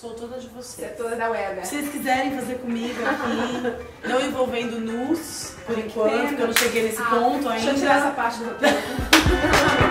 Sou toda de Você é vocês. toda da web. Se vocês quiserem fazer comigo aqui, não envolvendo nus, por Ai, enquanto, porque eu não cheguei nesse Ah, ponto Deixa eu tirar essa ainda. parte do.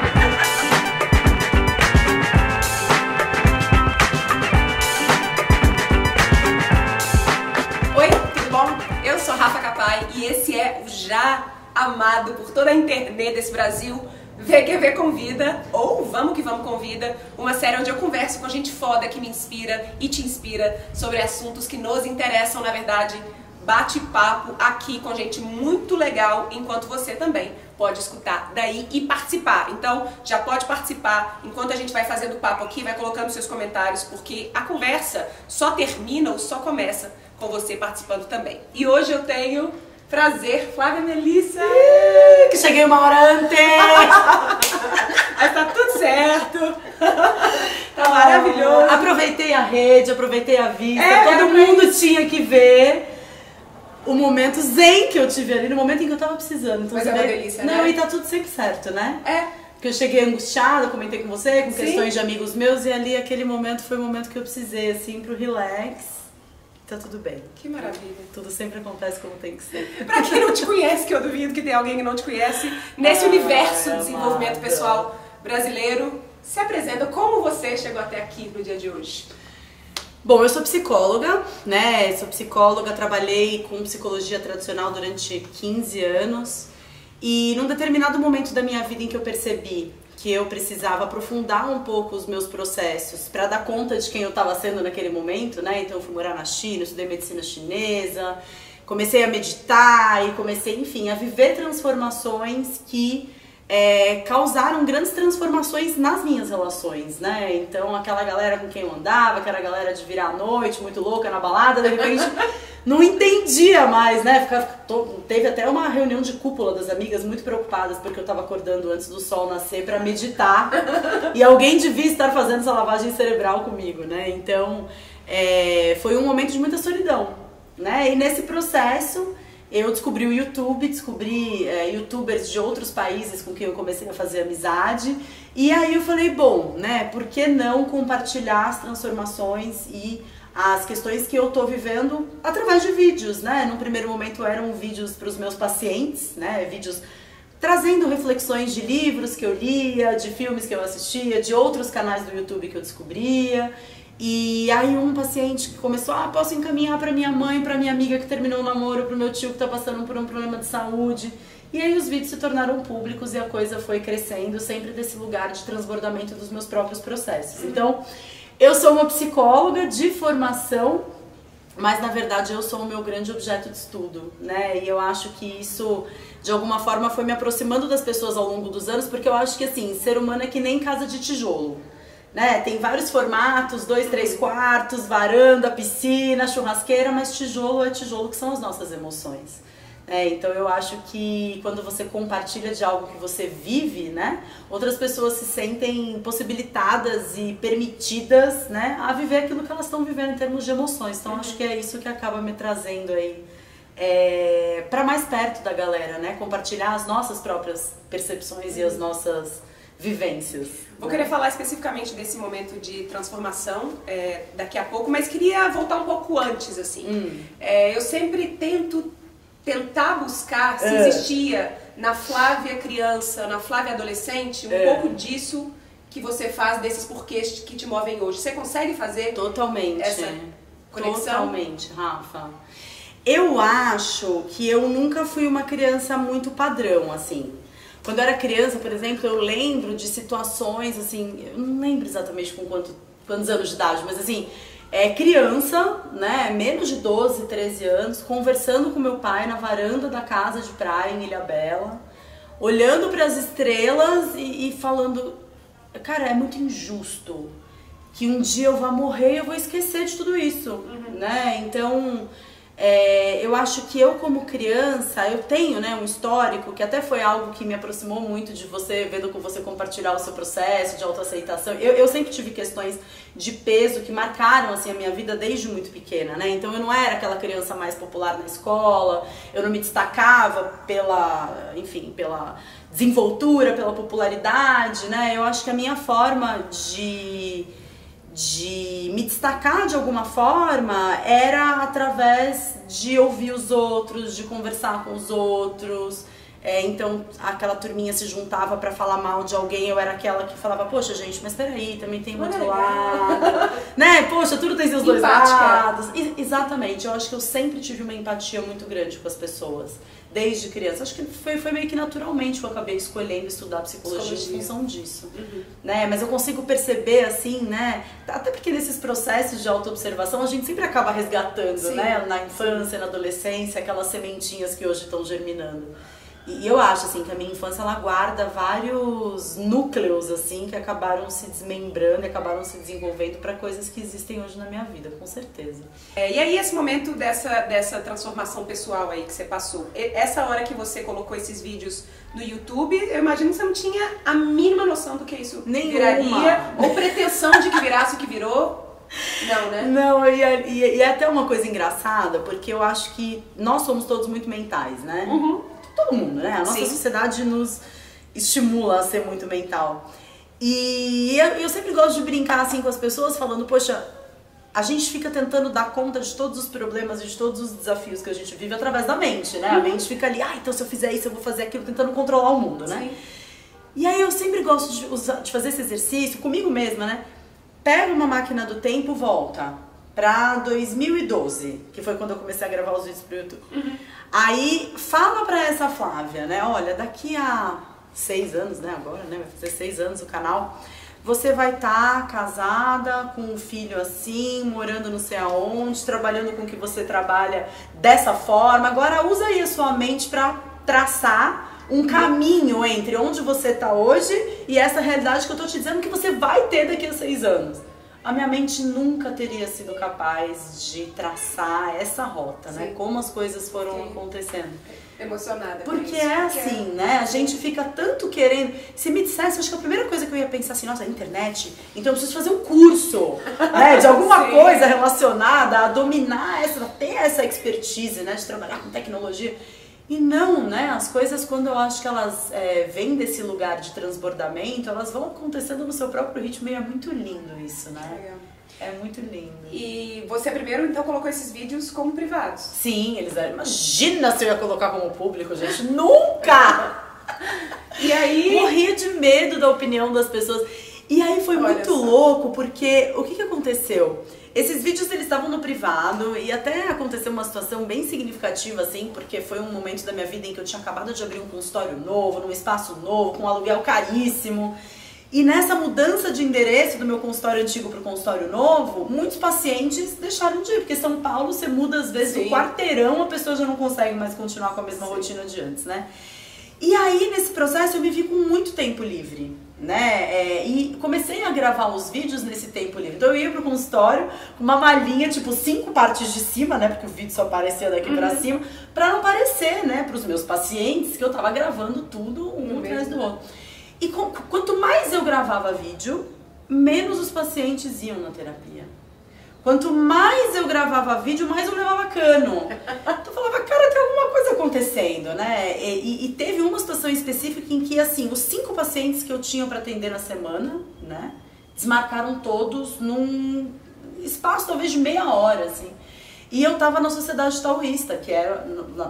Oi, tudo bom? Eu sou Rafa Capai e esse é o já amado por toda a internet desse Brasil VQV Convida, ou Vamos Que Vamos Convida, uma série onde eu converso com gente foda que me inspira e te inspira sobre assuntos que nos interessam, na verdade, bate-papo aqui com gente muito legal, enquanto você também pode escutar daí e participar. Então, já pode participar enquanto a gente vai fazendo papo aqui, vai colocando seus comentários, porque a conversa só termina ou só começa com você participando também. E hoje eu tenho prazer, Flávia Melissa. Que cheguei uma hora antes! Mas tá tudo certo. tá maravilhoso. Aproveitei a rede, aproveitei a vista. É, Todo mundo tinha que ver o momento zen que eu tive ali, no momento em que eu tava precisando. Então, Mas é uma vê- delícia, Não, né? e tá tudo sempre certo, né? É, Porque eu cheguei angustiada, comentei com você, com Sim. questões de amigos meus, e ali aquele momento foi o momento que eu precisei, assim, pro relax. Tá tudo bem. que maravilha. Tudo sempre acontece como tem que ser. Pra quem não te conhece, que eu duvido que tem alguém que não te conhece, nesse Ai, universo de desenvolvimento amada. pessoal brasileiro, se apresenta como você chegou até aqui no dia de hoje. Bom, eu sou psicóloga, né? Sou psicóloga, trabalhei com psicologia tradicional durante 15 anos. E num determinado momento da minha vida em que eu percebi que eu precisava aprofundar um pouco os meus processos para dar conta de quem eu estava sendo naquele momento, né? Então eu fui morar na China, estudei medicina chinesa, comecei a meditar e comecei, enfim, a viver transformações que é, causaram grandes transformações nas minhas relações, né? Então, aquela galera com quem eu andava, aquela galera de virar à noite, muito louca na balada, de repente não entendia mais, né? Ficava, to- teve até uma reunião de cúpula das amigas muito preocupadas porque eu tava acordando antes do sol nascer pra meditar e alguém devia estar fazendo essa lavagem cerebral comigo, né? Então, é, foi um momento de muita solidão, né? E nesse processo eu descobri o YouTube, descobri é, youtubers de outros países com quem eu comecei a fazer amizade. E aí eu falei, bom, né, por que não compartilhar as transformações e as questões que eu tô vivendo através de vídeos, né? No primeiro momento eram vídeos para os meus pacientes, né? Vídeos trazendo reflexões de livros que eu lia, de filmes que eu assistia, de outros canais do YouTube que eu descobria. E aí um paciente que começou, ah, posso encaminhar para minha mãe, para minha amiga que terminou o namoro, pro meu tio que tá passando por um problema de saúde. E aí os vídeos se tornaram públicos e a coisa foi crescendo sempre desse lugar de transbordamento dos meus próprios processos. Então, eu sou uma psicóloga de formação, mas na verdade eu sou o meu grande objeto de estudo, né? E eu acho que isso de alguma forma foi me aproximando das pessoas ao longo dos anos, porque eu acho que assim, ser humano é que nem casa de tijolo. Né? Tem vários formatos, dois, três quartos, varanda, piscina, churrasqueira, mas tijolo é tijolo que são as nossas emoções. né? então eu acho que quando você compartilha de algo que você vive, né, outras pessoas se sentem possibilitadas e permitidas, né, a viver aquilo que elas estão vivendo em termos de emoções. Então acho que é isso que acaba me trazendo aí é, para mais perto da galera, né, compartilhar as nossas próprias percepções e as nossas vivências. Vou né? querer falar especificamente desse momento de transformação é, daqui a pouco, mas queria voltar um pouco antes, assim. Hum. É, eu sempre tento tentar buscar se É. existia na Flávia criança, na Flávia adolescente, um É. pouco disso que você faz, desses porquês que te movem hoje. Você consegue fazer Totalmente. essa conexão? Totalmente, Rafa. Eu acho que eu nunca fui uma criança muito padrão, assim. Quando eu era criança, por exemplo, eu lembro de situações, assim, eu não lembro exatamente com quanto, quantos anos de idade, mas assim, é criança, né, menos de 12, 13 anos, conversando com meu pai na varanda da casa de praia em Ilhabela, olhando para as estrelas e, e falando, cara, é muito injusto que um dia eu vá morrer e eu vou esquecer de tudo isso, né? Então, é, eu acho que eu como criança, eu tenho né, um histórico que até foi algo que me aproximou muito de você, vendo com você compartilhar o seu processo de autoaceitação. Eu, eu sempre tive questões de peso que marcaram assim, a minha vida desde muito pequena, né? Então eu não era aquela criança mais popular na escola, eu não me destacava pela, enfim, pela desenvoltura, pela popularidade, né? Eu acho que a minha forma de de me destacar de alguma forma era através de ouvir os outros, de conversar com os outros. É, então aquela turminha se juntava para falar mal de alguém, eu era aquela que falava, poxa gente, mas peraí, também tem um outro lado. né? Poxa, tudo tem seus dois lados. E, exatamente, eu acho que eu sempre tive uma empatia muito grande com as pessoas desde criança. Acho que foi, foi meio que naturalmente que eu acabei escolhendo estudar psicologia, psicologia. em função disso. Uhum. Né? Mas eu consigo perceber, assim, né? Até porque nesses processos de autoobservação a gente sempre acaba resgatando, Sim. né? Na infância, na adolescência, aquelas sementinhas que hoje estão germinando. E eu acho, assim, que a minha infância, ela guarda vários núcleos, assim, que acabaram se desmembrando e acabaram se desenvolvendo para coisas que existem hoje na minha vida, com certeza. É, e aí, esse momento dessa, dessa transformação pessoal aí que você passou, essa hora que você colocou esses vídeos no YouTube, eu imagino que você não tinha a mínima noção do que isso Nenhuma. viraria, ou pretensão de que virasse o que virou. Não, né? Não, e, e, e é até uma coisa engraçada, porque eu acho que nós somos todos muito mentais, né? Uhum todo mundo, né? A nossa Sim. sociedade nos estimula a ser muito mental. E eu, eu sempre gosto de brincar assim com as pessoas, falando, poxa, a gente fica tentando dar conta de todos os problemas e de todos os desafios que a gente vive através da mente, né? A uhum. mente fica ali, ah, então se eu fizer isso, eu vou fazer aquilo, tentando controlar o mundo, né? Sim. E aí eu sempre gosto de, usar, de fazer esse exercício comigo mesma, né? Pega uma máquina do tempo, volta pra 2012, que foi quando eu comecei a gravar os vídeos pro YouTube. Uhum. Aí fala pra essa Flávia, né? Olha, daqui a seis anos, né? Agora, né? Vai fazer seis anos o canal. Você vai estar tá casada, com um filho assim, morando não sei aonde, trabalhando com o que você trabalha dessa forma. Agora usa aí a sua mente para traçar um caminho entre onde você está hoje e essa realidade que eu tô te dizendo que você vai ter daqui a seis anos a minha mente nunca teria sido capaz de traçar essa rota, né? Sim. né? Como as coisas foram Sim. acontecendo. Emocionada. Porque é assim, né? A gente fica tanto querendo. Se me dissesse, acho que a primeira coisa que eu ia pensar assim, nossa, internet, então eu preciso fazer um curso, né? De alguma coisa relacionada a dominar essa, ter essa expertise, né? De trabalhar com tecnologia. E não, né? As coisas, quando eu acho que elas é, vêm desse lugar de transbordamento, elas vão acontecendo no seu próprio ritmo e é muito lindo isso, né? É muito lindo. E você primeiro, então, colocou esses vídeos como privados? Sim, eles eram. Imagina se eu ia colocar como público, gente. Nunca! e aí. Morria de medo da opinião das pessoas. E aí foi Olha muito só. louco, porque o que, que aconteceu? Esses vídeos eles estavam no privado e até aconteceu uma situação bem significativa assim, porque foi um momento da minha vida em que eu tinha acabado de abrir um consultório novo, num espaço novo, com um aluguel caríssimo. E nessa mudança de endereço do meu consultório antigo para o consultório novo, muitos pacientes deixaram de ir, porque São Paulo você muda às vezes Sim. do quarteirão, a pessoa já não consegue mais continuar com a mesma Sim. rotina de antes, né? E aí nesse processo eu me vi com muito tempo livre né? É, e comecei a gravar os vídeos nesse tempo livre. Então eu ia pro consultório com uma malinha, tipo, cinco partes de cima, né? Porque o vídeo só aparecia daqui uhum. pra cima, pra não parecer, né, pros meus pacientes que eu tava gravando tudo um uhum. atrás do outro. E com, quanto mais eu gravava vídeo, menos os pacientes iam na terapia. Quanto mais eu gravava vídeo, mais eu levava cano. Então eu falava, cara, tem alguma coisa acontecendo, né? E, e teve uma situação específica em que, assim, os cinco pacientes que eu tinha para atender na semana, né? Desmarcaram todos num espaço talvez de meia hora, assim. E eu tava na Sociedade Taoísta, que era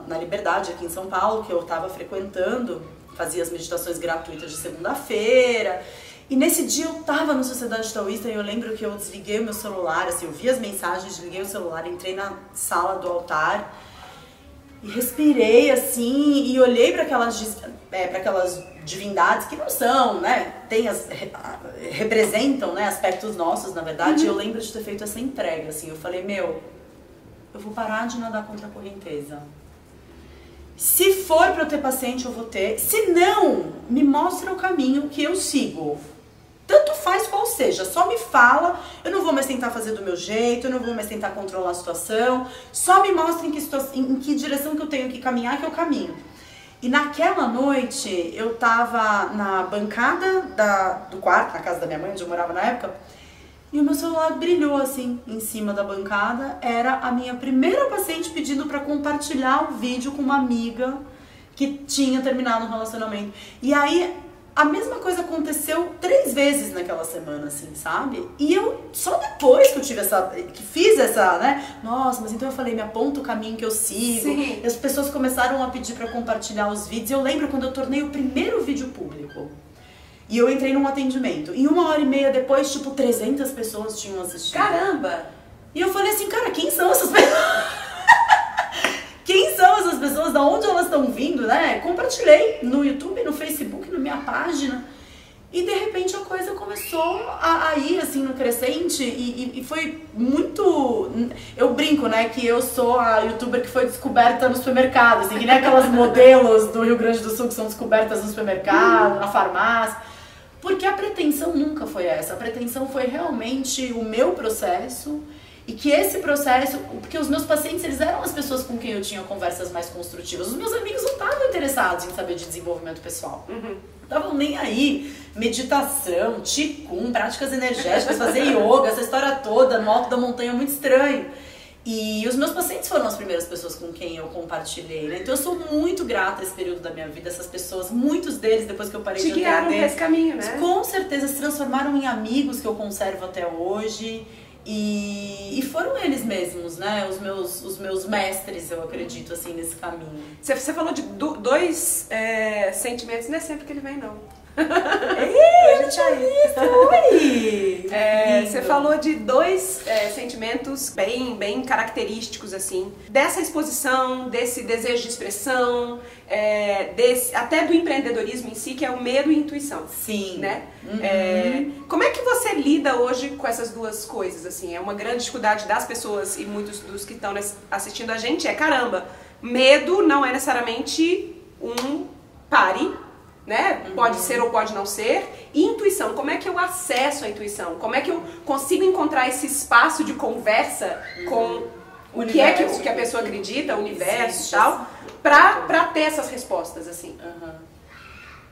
na Liberdade, aqui em São Paulo, que eu tava frequentando, fazia as meditações gratuitas de segunda-feira. E nesse dia eu tava na Sociedade Taoísta e eu lembro que eu desliguei o meu celular, assim, eu vi as mensagens, desliguei o celular, entrei na sala do altar e respirei assim e olhei para aquelas é, para aquelas divindades que não são, né? Tem as representam, né, aspectos nossos, na verdade. Uhum. eu lembro de ter feito essa entrega assim. Eu falei: "Meu, eu vou parar de nadar contra a correnteza. Se for para eu ter paciente, eu vou ter. Se não, me mostra o caminho que eu sigo. Tanto faz qual seja, só me fala, eu não vou mais tentar fazer do meu jeito, eu não vou mais tentar controlar a situação, só me mostra em que, em que direção que eu tenho que caminhar, que eu caminho. E naquela noite, eu tava na bancada da, do quarto, na casa da minha mãe, onde eu morava na época, e o meu celular brilhou assim, em cima da bancada. Era a minha primeira paciente pedindo para compartilhar o vídeo com uma amiga que tinha terminado um relacionamento. E aí a mesma coisa aconteceu três vezes naquela semana, assim, sabe? E eu, só depois que eu tive essa, que fiz essa, né? Nossa, mas então eu falei, me aponta o caminho que eu sigo. Sim. E as pessoas começaram a pedir para compartilhar os vídeos. Eu lembro quando eu tornei o primeiro vídeo público. E eu entrei num atendimento. E uma hora e meia depois, tipo, 300 pessoas tinham assistido. Caramba! E eu falei assim, cara, quem são essas pessoas? Quem são essas pessoas? Da onde elas estão vindo, né? Compartilhei no YouTube, no Facebook, na minha página. E de repente a coisa começou a, a ir assim no crescente e, e, e, foi muito. Eu brinco, né, que eu sou a youtuber que foi descoberta no supermercado, assim, que nem aquelas modelos do Rio Grande do Sul que são descobertas no supermercado, na farmácia. Porque a pretensão nunca foi essa. A pretensão foi realmente o meu processo e que esse processo, porque os meus pacientes, eles eram as pessoas com quem eu tinha conversas mais construtivas. Os meus amigos não estavam interessados em saber de desenvolvimento pessoal. Uhum. Estavam nem aí. Meditação, ticum, práticas energéticas, fazer yoga, essa história toda no alto da montanha é muito estranho. E os meus pacientes foram as primeiras pessoas com quem eu compartilhei, né? Então eu sou muito grata a esse período da minha vida, essas pessoas, muitos deles, depois que eu parei Te de guiaram atender, pra esse caminho, né? com certeza se transformaram em amigos que eu conservo até hoje. E, e foram eles mesmos, né? Os meus, os meus mestres, eu acredito, assim, nesse caminho. Você, falou de do- dois é, sentimentos, não é sempre que ele vem, não. Ei, eu tinha visto! Oi! É, você falou de dois é, sentimentos bem, bem característicos, assim, dessa exposição, desse desejo de expressão, é, desse, até do empreendedorismo em si, que é o medo e a intuição. Sim. Né? Uhum. É, como é que você lida hoje com essas duas coisas? Assim, é uma grande dificuldade das pessoas e muitos dos que estão assistindo a gente é caramba. Medo não é necessariamente um pare, né? Pode ser ou pode não ser. E intuição, como é que eu acesso a intuição? Como é que eu consigo encontrar esse espaço de conversa com o que é que, o que a pessoa acredita, o universo e tal, pra, pra ter essas respostas, assim. Aham.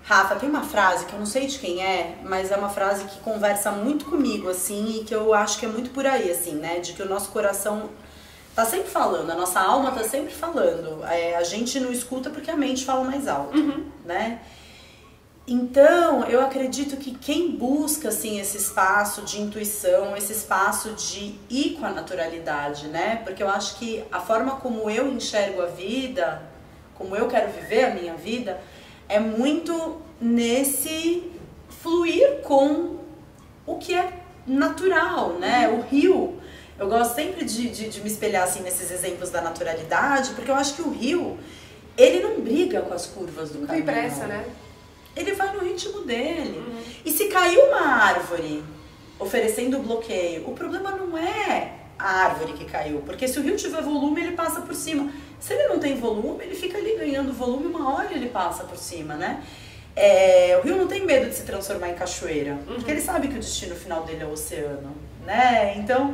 Rafa, tem uma frase que eu não sei de quem é, mas é uma frase que conversa muito comigo, assim, e que eu acho que é muito por aí, assim, né? De que o nosso coração tá sempre falando, a nossa alma tá sempre falando. É, a gente não escuta porque a mente fala mais alto, né? Então, eu acredito que quem busca assim esse espaço de intuição, esse espaço de ir com a naturalidade, né? Porque eu acho que a forma como eu enxergo a vida, como eu quero viver a minha vida, é muito nesse fluir com o que é natural, né? O rio. Eu gosto sempre de, de, de me espelhar assim nesses exemplos da naturalidade, porque eu acho que o rio, ele não briga com as curvas do Não caminho. tem pressa, né? Ele vai no ritmo dele. E se caiu uma árvore oferecendo bloqueio, o problema não é a árvore que caiu, porque se o rio tiver volume, ele passa por cima. Se ele não tem volume, ele fica ali ganhando volume, uma hora ele passa por cima, né? É, o rio não tem medo de se transformar em cachoeira, porque ele sabe que o destino final dele é o oceano, né? Então,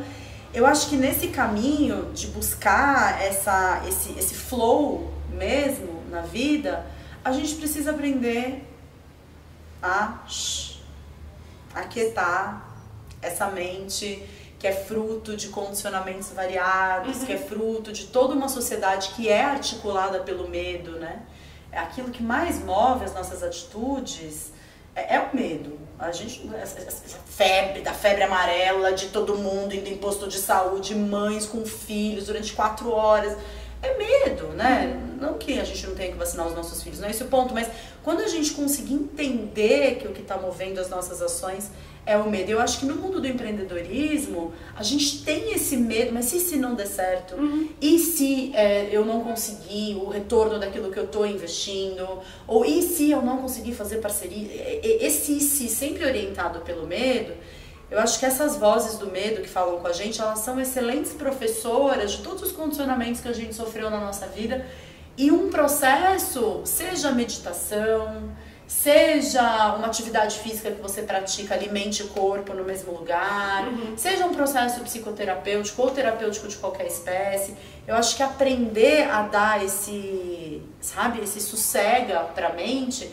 eu acho que nesse caminho de buscar essa, esse, esse flow mesmo na vida, a gente precisa aprender a aquietar essa mente que é fruto de condicionamentos variados, que é fruto de toda uma sociedade que é articulada pelo medo, né? É aquilo que mais move as nossas atitudes é, é o medo. A gente essa, essa febre da febre amarela de todo mundo indo em posto de saúde, mães com filhos durante quatro horas. É medo, né? Não que a gente não tenha que vacinar os nossos filhos, não é esse o ponto, mas quando a gente conseguir entender que o que está movendo as nossas ações é o medo. Eu acho que no mundo do empreendedorismo, a gente tem esse medo, mas e se não der certo? E se é, eu não conseguir o retorno daquilo que eu estou investindo? Ou e se eu não conseguir fazer parceria? Esse e se sempre orientado pelo medo, eu acho que essas vozes do medo que falam com a gente, elas são excelentes professoras de todos os condicionamentos que a gente sofreu na nossa vida. E um processo, seja meditação, seja uma atividade física que você pratica, alimente o corpo no mesmo lugar, seja um processo psicoterapêutico ou terapêutico de qualquer espécie, eu acho que aprender a dar esse, sabe, esse sossega pra mente,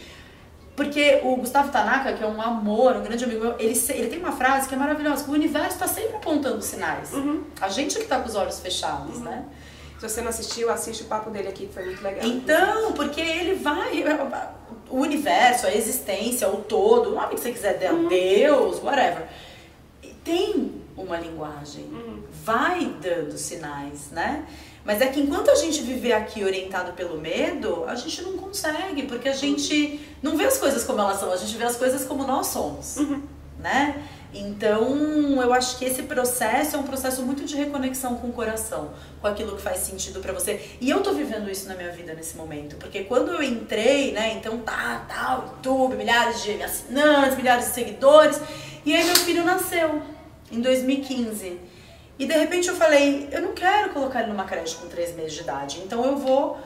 porque o Gustavo Tanaka, que é um amor, um grande amigo meu, ele, ele tem uma frase que é maravilhosa, que o universo está sempre apontando sinais. A gente que está com os olhos fechados, né? Se você não assistiu, assiste o papo dele aqui, que foi muito legal. Então, porque ele vai. O universo, a existência, o todo, o nome que você quiser, Deus, whatever. Tem uma linguagem. Uhum. Vai dando sinais, né? Mas é que enquanto a gente viver aqui orientado pelo medo, a gente não consegue, porque a gente não vê as coisas como elas são, a gente vê as coisas como nós somos, né? Então, eu acho que esse processo é um processo muito de reconexão com o coração, com aquilo que faz sentido pra você. E eu tô vivendo isso na minha vida nesse momento, porque quando eu entrei, né, então tá, tá, YouTube, milhares de assinantes, milhares de seguidores, e aí meu filho nasceu em 2015. E de repente eu falei, eu não quero colocar ele numa creche com três meses de idade, então eu vou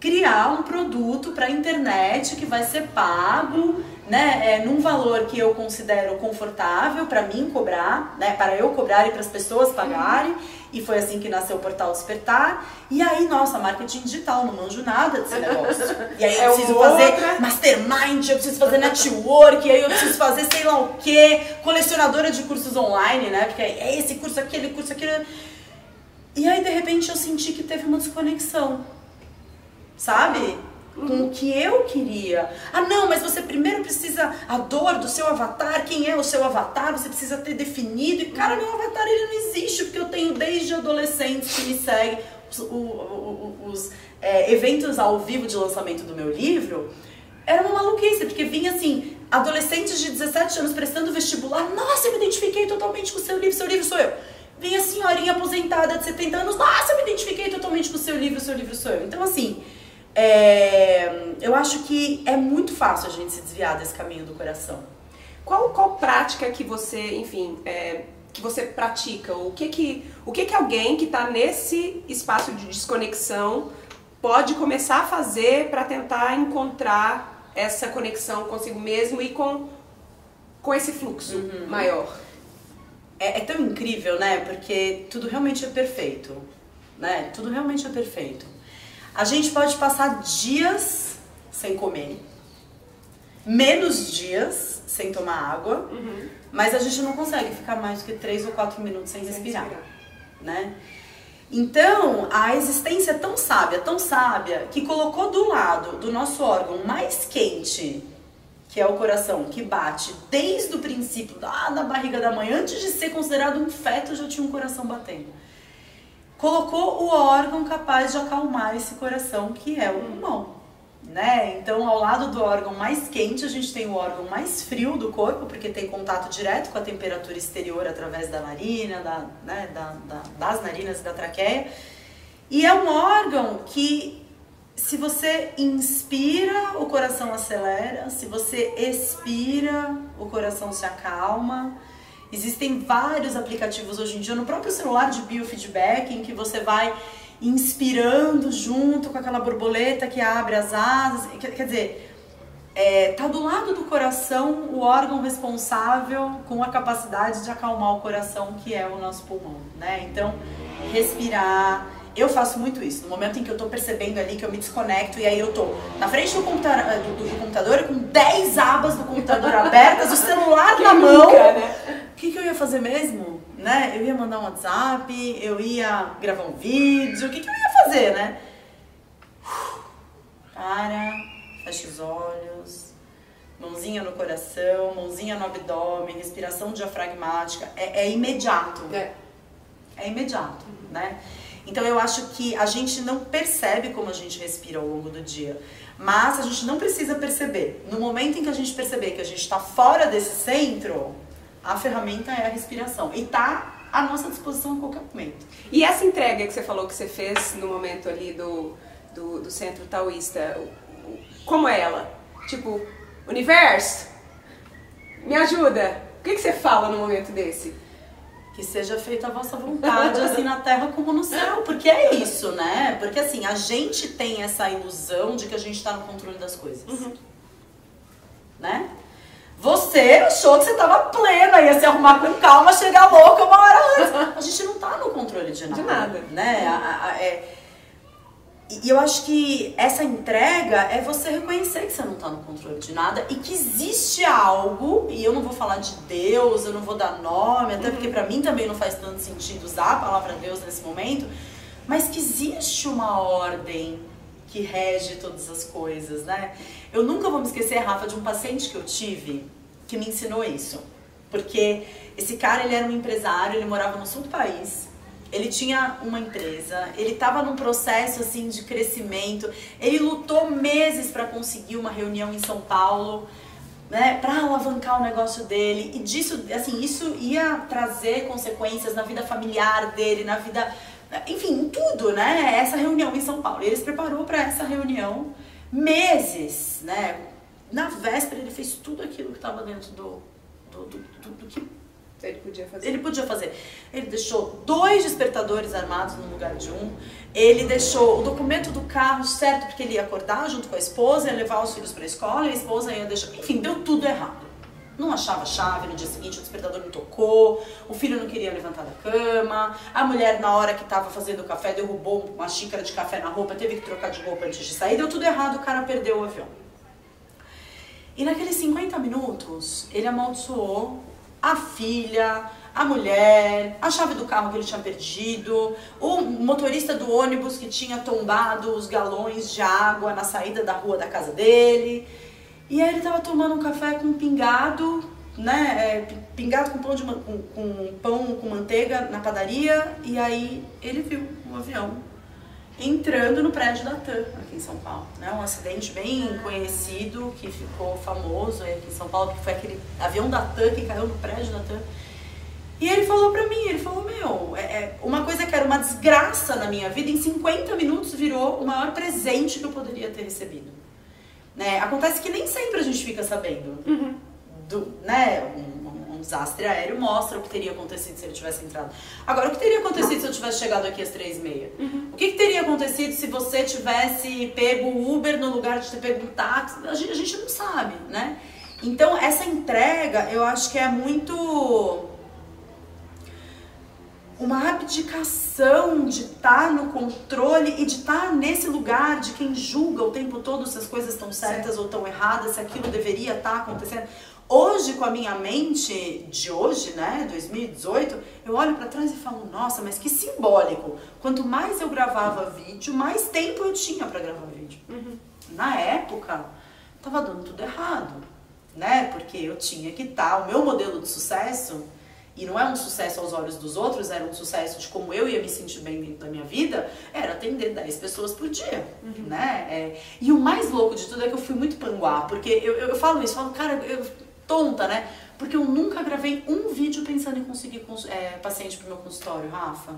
criar um produto para internet que vai ser pago, né, é, num valor que eu considero confortável para mim cobrar, né, para eu cobrar e para as pessoas pagarem. E foi assim que nasceu o Portal Despertar. E aí, nossa, marketing digital, não manjo nada desse negócio. E aí eu É preciso outra. fazer mastermind, eu preciso fazer network, aí eu preciso fazer sei lá o quê, colecionadora de cursos online, né? Porque é esse curso, aquele curso, aquele. E aí, de repente, eu senti que teve uma desconexão. Sabe? Com o que eu queria. Ah, não, mas você primeiro precisa a dor do seu avatar. Quem é o seu avatar? Você precisa ter definido. E, cara, meu avatar ele não existe, porque eu tenho desde adolescentes que me seguem. Os, o- o- os, é, eventos ao vivo de lançamento do meu livro era uma maluquice, porque vinha assim, adolescentes de 17 anos prestando vestibular. Nossa, eu me identifiquei totalmente com o seu livro, seu livro sou eu. Vinha senhorinha aposentada de 70 anos. Nossa, eu me identifiquei totalmente com o seu livro, seu livro sou eu. Então, assim, é, eu acho que é muito fácil a gente se desviar desse caminho do coração. Qual, qual prática que você, enfim, é, que você pratica? O que que, o que que alguém que está nesse espaço de desconexão pode começar a fazer para tentar encontrar essa conexão consigo mesmo e com, com esse fluxo Uhum. maior? É, é tão incrível, né? Porque tudo realmente é perfeito, né? Tudo realmente é perfeito. A gente pode passar dias sem comer, menos dias sem tomar água, mas a gente não consegue ficar mais do que três ou quatro minutos sem, respirar, né? Então, a existência é tão sábia, tão sábia, que colocou do lado do nosso órgão mais quente, que é o coração, que bate desde o princípio, lá na barriga da mãe, antes de ser considerado um feto, já tinha um coração batendo. Colocou o órgão capaz de acalmar esse coração, que é o pulmão. Né? Então, ao lado do órgão mais quente, a gente tem o órgão mais frio do corpo, porque tem contato direto com a temperatura exterior através da narina, da, né, da, da- das narinas e da traqueia. E é um órgão que, se você inspira, o coração acelera, se você expira, o coração se acalma. Existem vários aplicativos hoje em dia no próprio celular de biofeedback em que você vai inspirando junto com aquela borboleta que abre as asas. Quer, dizer, é, tá do lado do coração o órgão responsável com a capacidade de acalmar o coração, que é o nosso pulmão, né? Então, respirar. Eu faço muito isso. No momento em que eu tô percebendo ali que eu me desconecto e aí eu tô na frente do computador, do, do computador com 10 abas do computador abertas, o celular na mão. Né? O que, que eu ia fazer mesmo? Né? Eu ia mandar um WhatsApp, eu ia gravar um vídeo, o que, que eu ia fazer, né? Para, fecha os olhos, mãozinha no coração, mãozinha no abdômen, respiração diafragmática. É, é imediato. É. É imediato, né? Então eu acho que a gente não percebe como a gente respira ao longo do dia. Mas a gente não precisa perceber. No momento em que a gente perceber que a gente está fora desse centro, a ferramenta é a respiração. E tá à nossa disposição a qualquer momento. E essa entrega que você falou que você fez no momento ali do, do, do centro taoísta, como é ela? Tipo, universo, me ajuda. O que, que você fala no momento desse? Que seja feita a vossa vontade, assim na terra como no céu. Porque é isso, né? Porque assim, a gente tem essa ilusão de que a gente tá no controle das coisas. Né? Você achou que você tava plena, ia se arrumar com calma, chegar louca uma hora antes. A gente não tá no controle de nada. De nada. Né? A- a- é- E eu acho que essa entrega é você reconhecer que você não tá no controle de nada e que existe algo, e eu não vou falar de Deus, eu não vou dar nome, até porque pra mim também não faz tanto sentido usar a palavra Deus nesse momento, mas que existe uma ordem que rege todas as coisas, né? Eu nunca vou me esquecer, Rafa, de um paciente que eu tive que me ensinou isso. Porque esse cara, ele era um empresário, ele morava no sul do país, ele tinha uma empresa, ele estava num processo assim de crescimento, ele lutou meses para conseguir uma reunião em São Paulo, né, para alavancar o negócio dele e disso, assim, isso ia trazer consequências na vida familiar dele, na vida, enfim, tudo, né? Essa reunião em São Paulo. Ele se preparou para essa reunião meses, né? Na véspera ele fez tudo aquilo que estava dentro do, do, do, do, do que ele podia fazer. Ele podia fazer. Ele deixou dois despertadores armados no lugar de um. Ele deixou o documento do carro certo, porque ele ia acordar junto com a esposa, ia levar os filhos para a escola, e a esposa ia deixar. Enfim, deu tudo errado. Não achava chave, no dia seguinte o despertador não tocou, o filho não queria levantar da cama, a mulher, na hora que estava fazendo o café, derrubou uma xícara de café na roupa, teve que trocar de roupa antes de sair, deu tudo errado, o cara perdeu o avião. E naqueles 50 minutos, ele amaldiçoou a filha, a mulher, a chave do carro que ele tinha perdido, o motorista do ônibus que tinha tombado os galões de água na saída da rua da casa dele. E aí ele tava tomando um café com pingado, né? É, pingado com pão, de, com, com pão com manteiga na padaria. E aí ele viu um avião entrando no prédio da TAM, aqui em São Paulo. Né? Um acidente bem conhecido, que ficou famoso aqui em São Paulo, que foi aquele avião da TAM que caiu no prédio da TAM. E ele falou pra mim, ele falou, meu, é, é, uma coisa que era uma desgraça na minha vida, em 50 minutos virou o maior presente que eu poderia ter recebido. Né? Acontece que nem sempre a gente fica sabendo. Uhum. Do, né? Um, um, desastre aéreo mostra o que teria acontecido se ele tivesse entrado. Agora, o que teria acontecido se eu tivesse chegado aqui às três e meia? Uhum. O que, que, teria acontecido se você tivesse pego o Uber no lugar de ter pego um táxi? A gente, a gente não sabe, né? Então, essa entrega, eu acho que é muito uma abdicação de estar no controle e de estar nesse lugar de quem julga o tempo todo se as coisas estão certas Sim. ou estão erradas, se aquilo deveria estar acontecendo. Hoje, com a minha mente de hoje, né, 2018, eu olho para trás e falo, nossa, mas que simbólico. Quanto mais eu gravava vídeo, mais tempo eu tinha para gravar vídeo. Uhum. Na época, tava dando tudo errado, né? Porque eu tinha que estar, o meu modelo de sucesso e não é um sucesso aos olhos dos outros, era um sucesso de como eu ia me sentir bem dentro da minha vida, era atender 10 pessoas por dia, uhum. né? É, e o mais louco de tudo é que eu fui muito panguá, porque eu, eu, eu falo isso, eu falo, cara, eu, tonta, né? Porque eu nunca gravei um vídeo pensando em conseguir é, paciente pro meu consultório, Rafa.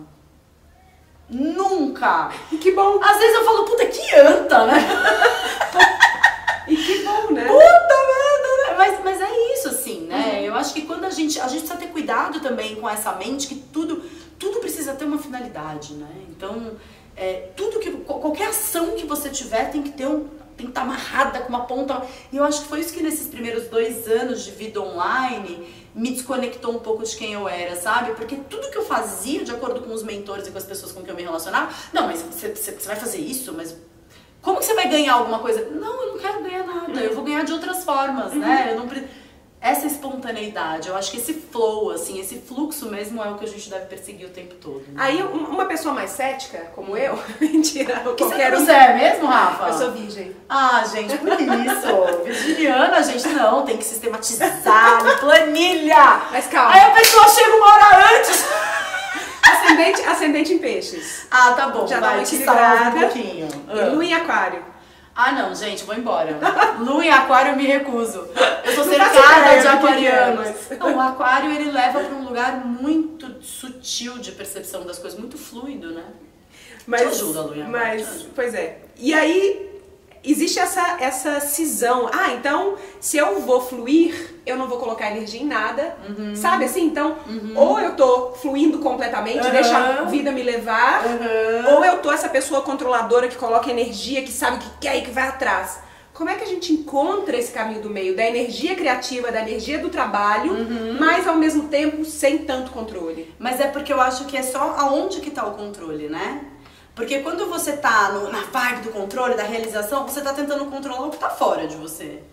Nunca! Que bom! Às vezes eu falo, puta, que anta, né? e que bom, né? Puta merda, né? Mas, mas é isso, assim, né? Uhum. Eu acho que quando a gente. A gente precisa ter cuidado também com essa mente que tudo, tudo precisa ter uma finalidade, né? Então, é, tudo que. Qualquer ação que você tiver tem que ter um tem que estar amarrada com uma ponta. E eu acho que foi isso que nesses primeiros dois anos de vida online me desconectou um pouco de quem eu era, sabe? Porque tudo que eu fazia, de acordo com os mentores e com as pessoas com quem eu me relacionava, não, mas você, você, você vai fazer isso, mas como que você vai ganhar alguma coisa? Não, eu não quero ganhar nada, eu vou ganhar de outras formas, né? Eu não essa espontaneidade, eu acho que esse flow, assim, esse fluxo mesmo é o que a gente deve perseguir o tempo todo. Né? Aí uma pessoa mais cética, como eu, mentira, que qualquer você, um... é mesmo, Rafa? Eu sou virgem. Ah, gente, por isso. Virginiana, gente, não, tem que sistematizar, planilha. Mas calma. Aí a pessoa chega uma hora antes. Ascendente, ascendente em peixes. Ah, tá bom. Já vai, dá uma equilibrada. Um pouquinho. Lua em aquário. Ah, não, gente, vou embora. Lua em aquário eu me recuso. Eu sou cercada de aquarianos. Não, o aquário ele leva para um lugar muito sutil de percepção das coisas, muito fluido, né? Mas, te ajuda, Lua. Mas, pois é. E aí, existe essa, essa cisão. Ah, então, se eu vou fluir, eu não vou colocar energia em nada. Uhum. Sabe assim? Então, uhum. ou eu tô fluindo completamente, uhum. deixa a vida me levar, ou eu tô essa pessoa controladora que coloca energia, que sabe o que quer e que vai atrás. Como é que a gente encontra esse caminho do meio da energia criativa, da energia do trabalho, uhum. mas ao mesmo tempo sem tanto controle? Mas é porque eu acho que é só aonde que tá o controle, né? Porque quando você tá no, na vibe do controle, da realização, você tá tentando controlar o que tá fora de você.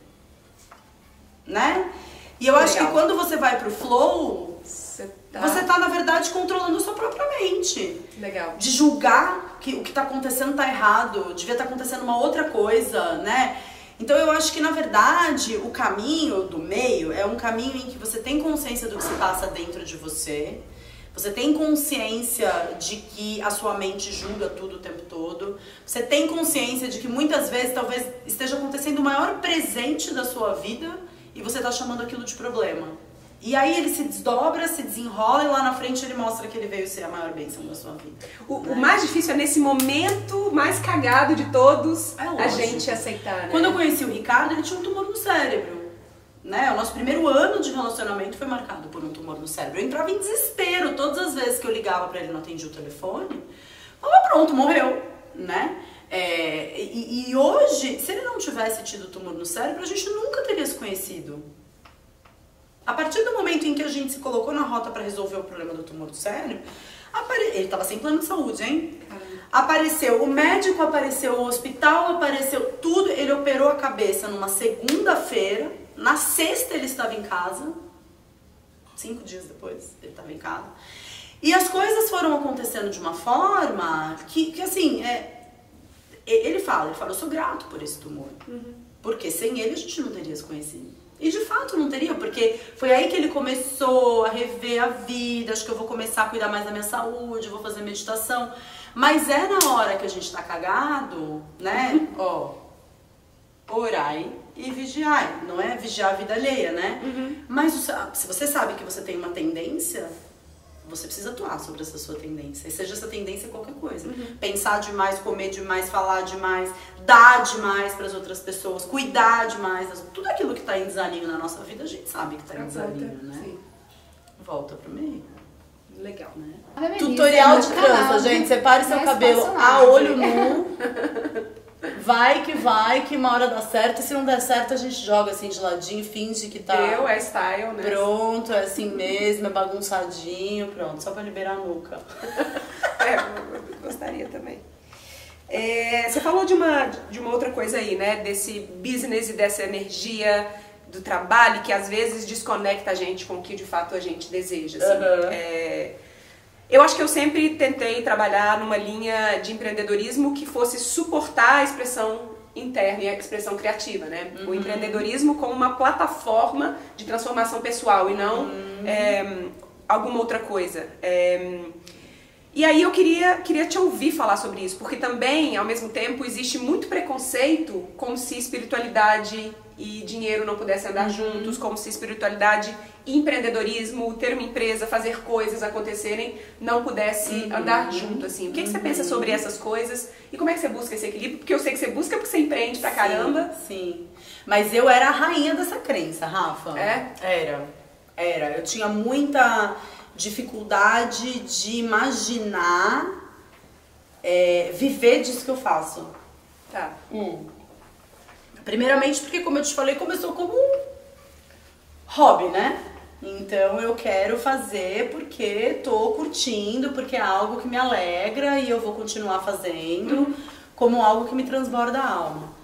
Né? E eu Legal. acho que quando você vai pro flow, Você tá... Você tá, na verdade, controlando a sua própria mente. Legal. De julgar que o que tá acontecendo tá errado, devia estar tá acontecendo uma outra coisa, né? Então eu acho que na verdade o caminho do meio é um caminho em que você tem consciência do que se passa dentro de você, você tem consciência de que a sua mente julga tudo o tempo todo, você tem consciência de que muitas vezes talvez esteja acontecendo o maior presente da sua vida e você está chamando aquilo de problema. E aí ele se desdobra, se desenrola e lá na frente ele mostra que ele veio ser a maior bênção da sua vida. O, né? o mais difícil é nesse momento mais cagado de todos é a gente aceitar, né? Quando eu conheci o Ricardo, ele tinha um tumor no cérebro. Né? O nosso primeiro ano de relacionamento foi marcado por um tumor no cérebro. Eu entrava em desespero todas as vezes que eu ligava para ele não atendia o telefone. Falava, pronto, morreu, né? É, e, e hoje, se ele não tivesse tido tumor no cérebro, a gente nunca teria se conhecido. A partir do momento em que a gente se colocou na rota para resolver o problema do tumor do cérebro, apare... ele estava sem plano de saúde, hein? Caramba. Apareceu o médico, apareceu o hospital, apareceu tudo. Ele operou a cabeça numa segunda-feira. Na sexta ele estava em casa. Cinco dias depois ele estava em casa. E as coisas foram acontecendo de uma forma que, que assim, é... ele fala, ele fala, eu sou grato por esse tumor. Uhum. Porque sem ele a gente não teria se conhecido. E de fato não teria, porque foi aí que ele começou a rever a vida, acho que eu vou começar a cuidar mais da minha saúde, vou fazer meditação. Mas é na hora que a gente tá cagado, né? Ó, orai e vigiai. Não é vigiar a vida alheia, né? Uhum. Mas se você sabe que você tem uma tendência, você precisa atuar sobre essa sua tendência. E seja essa tendência qualquer coisa. Uhum. Pensar demais, comer demais, falar demais, dar demais para as outras pessoas, cuidar demais. Tudo aquilo que está em desalinho na nossa vida, a gente sabe que está em desalinho, né? Sim. Volta pro meio. Legal, né? Tutorial de trança, gente. Separe seu cabelo a olho nu. Vai que vai, que uma hora dá certo. E se não der certo, a gente joga assim de ladinho, finge que tá. Deu, é style, né? Pronto, é assim mesmo, é bagunçadinho, pronto, só pra liberar a nuca. é, gostaria também. É, você falou de uma, de uma outra coisa aí, né? Desse business e dessa energia do trabalho que às vezes desconecta a gente com o que de fato a gente deseja. Assim. Uhum. É, eu acho que eu sempre tentei trabalhar numa linha de empreendedorismo que fosse suportar a expressão interna e a expressão criativa, né? Uhum. O empreendedorismo como uma plataforma de transformação pessoal e não uhum. é, alguma outra coisa. É, e aí eu queria, queria te ouvir falar sobre isso, porque também, ao mesmo tempo, existe muito preconceito como se espiritualidade e dinheiro não pudessem andar uhum. juntos, como se espiritualidade empreendedorismo, ter uma empresa, fazer coisas acontecerem, não pudesse uhum. andar junto, assim. O que, uhum. que, você pensa sobre uhum. essas coisas e como é que você busca esse equilíbrio? Porque eu sei que você busca porque você empreende pra caramba. Sim, mas eu era a rainha dessa crença, Rafa. É? Era, era. Eu tinha muita dificuldade de imaginar é, viver disso que eu faço. Tá. Hum. Primeiramente porque, como eu te falei, começou como um hobby, né? Então eu quero fazer porque tô curtindo, porque é algo que me alegra e eu vou continuar fazendo uhum. como algo que me transborda a alma.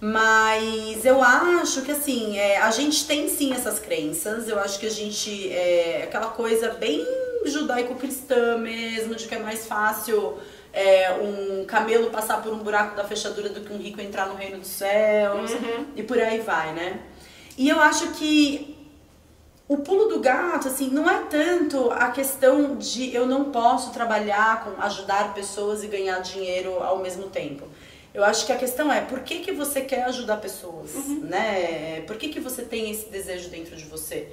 Mas eu acho que assim, é, a gente tem sim essas crenças, eu acho que a gente é aquela coisa bem judaico-cristã mesmo, de que é mais fácil é, um camelo passar por um buraco da fechadura do que um rico entrar no reino dos céus uhum. e por aí vai, né? E eu acho que o pulo do gato, assim, não é tanto a questão de eu não posso trabalhar com ajudar pessoas e ganhar dinheiro ao mesmo tempo. Eu acho que a questão é por que, que você quer ajudar pessoas, uhum. né? Por que, que você tem esse desejo dentro de você?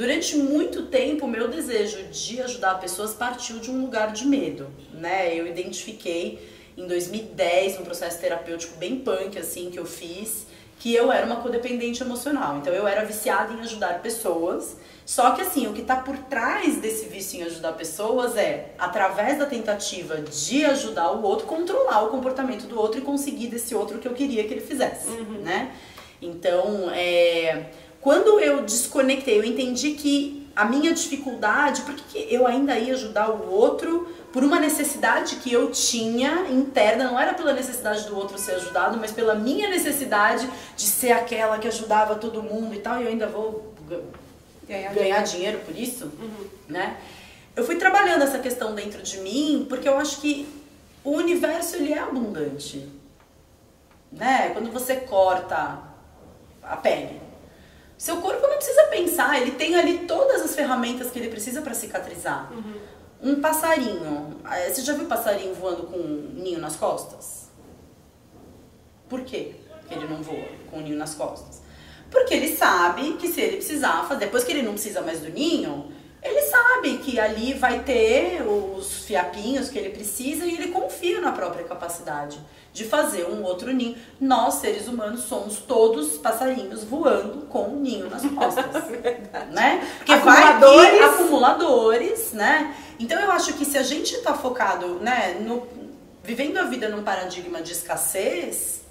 Durante muito tempo, o meu desejo de ajudar pessoas partiu de um lugar de medo, né? Eu identifiquei em 2010 um processo terapêutico bem punk assim que eu fiz, que eu era uma codependente emocional. Então eu era viciada em ajudar pessoas. Só que assim, o que está por trás desse vício em ajudar pessoas é, através da tentativa de ajudar o outro, controlar o comportamento do outro e conseguir desse outro o que eu queria que ele fizesse, uhum. né? Então, é, quando eu desconectei, eu entendi que a minha dificuldade, porque que eu ainda ia ajudar o outro por uma necessidade que eu tinha interna, não era pela necessidade do outro ser ajudado, mas pela minha necessidade de ser aquela que ajudava todo mundo e tal, e eu ainda vou ganhar, ganhar dinheiro por isso, uhum. né? Eu fui trabalhando essa questão dentro de mim porque eu acho que o universo ele é abundante, né? Quando você corta a pele, seu corpo não precisa pensar, ele tem ali todas as ferramentas que ele precisa para cicatrizar. Uhum. Um passarinho, eh, você já viu passarinho voando com um ninho nas costas? Por quê que ele não voa com o ninho nas costas? Porque ele sabe que se ele precisar fazer, depois que ele não precisa mais do ninho, ele sabe que ali vai ter os fiapinhos que ele precisa e ele confia na própria capacidade de fazer um outro ninho. Nós, seres humanos, somos todos passarinhos voando com um ninho nas costas. né? Porque acumuladores. vai acumuladores, né? Então eu acho que se a gente está focado, né, no, vivendo a vida num paradigma de escassez,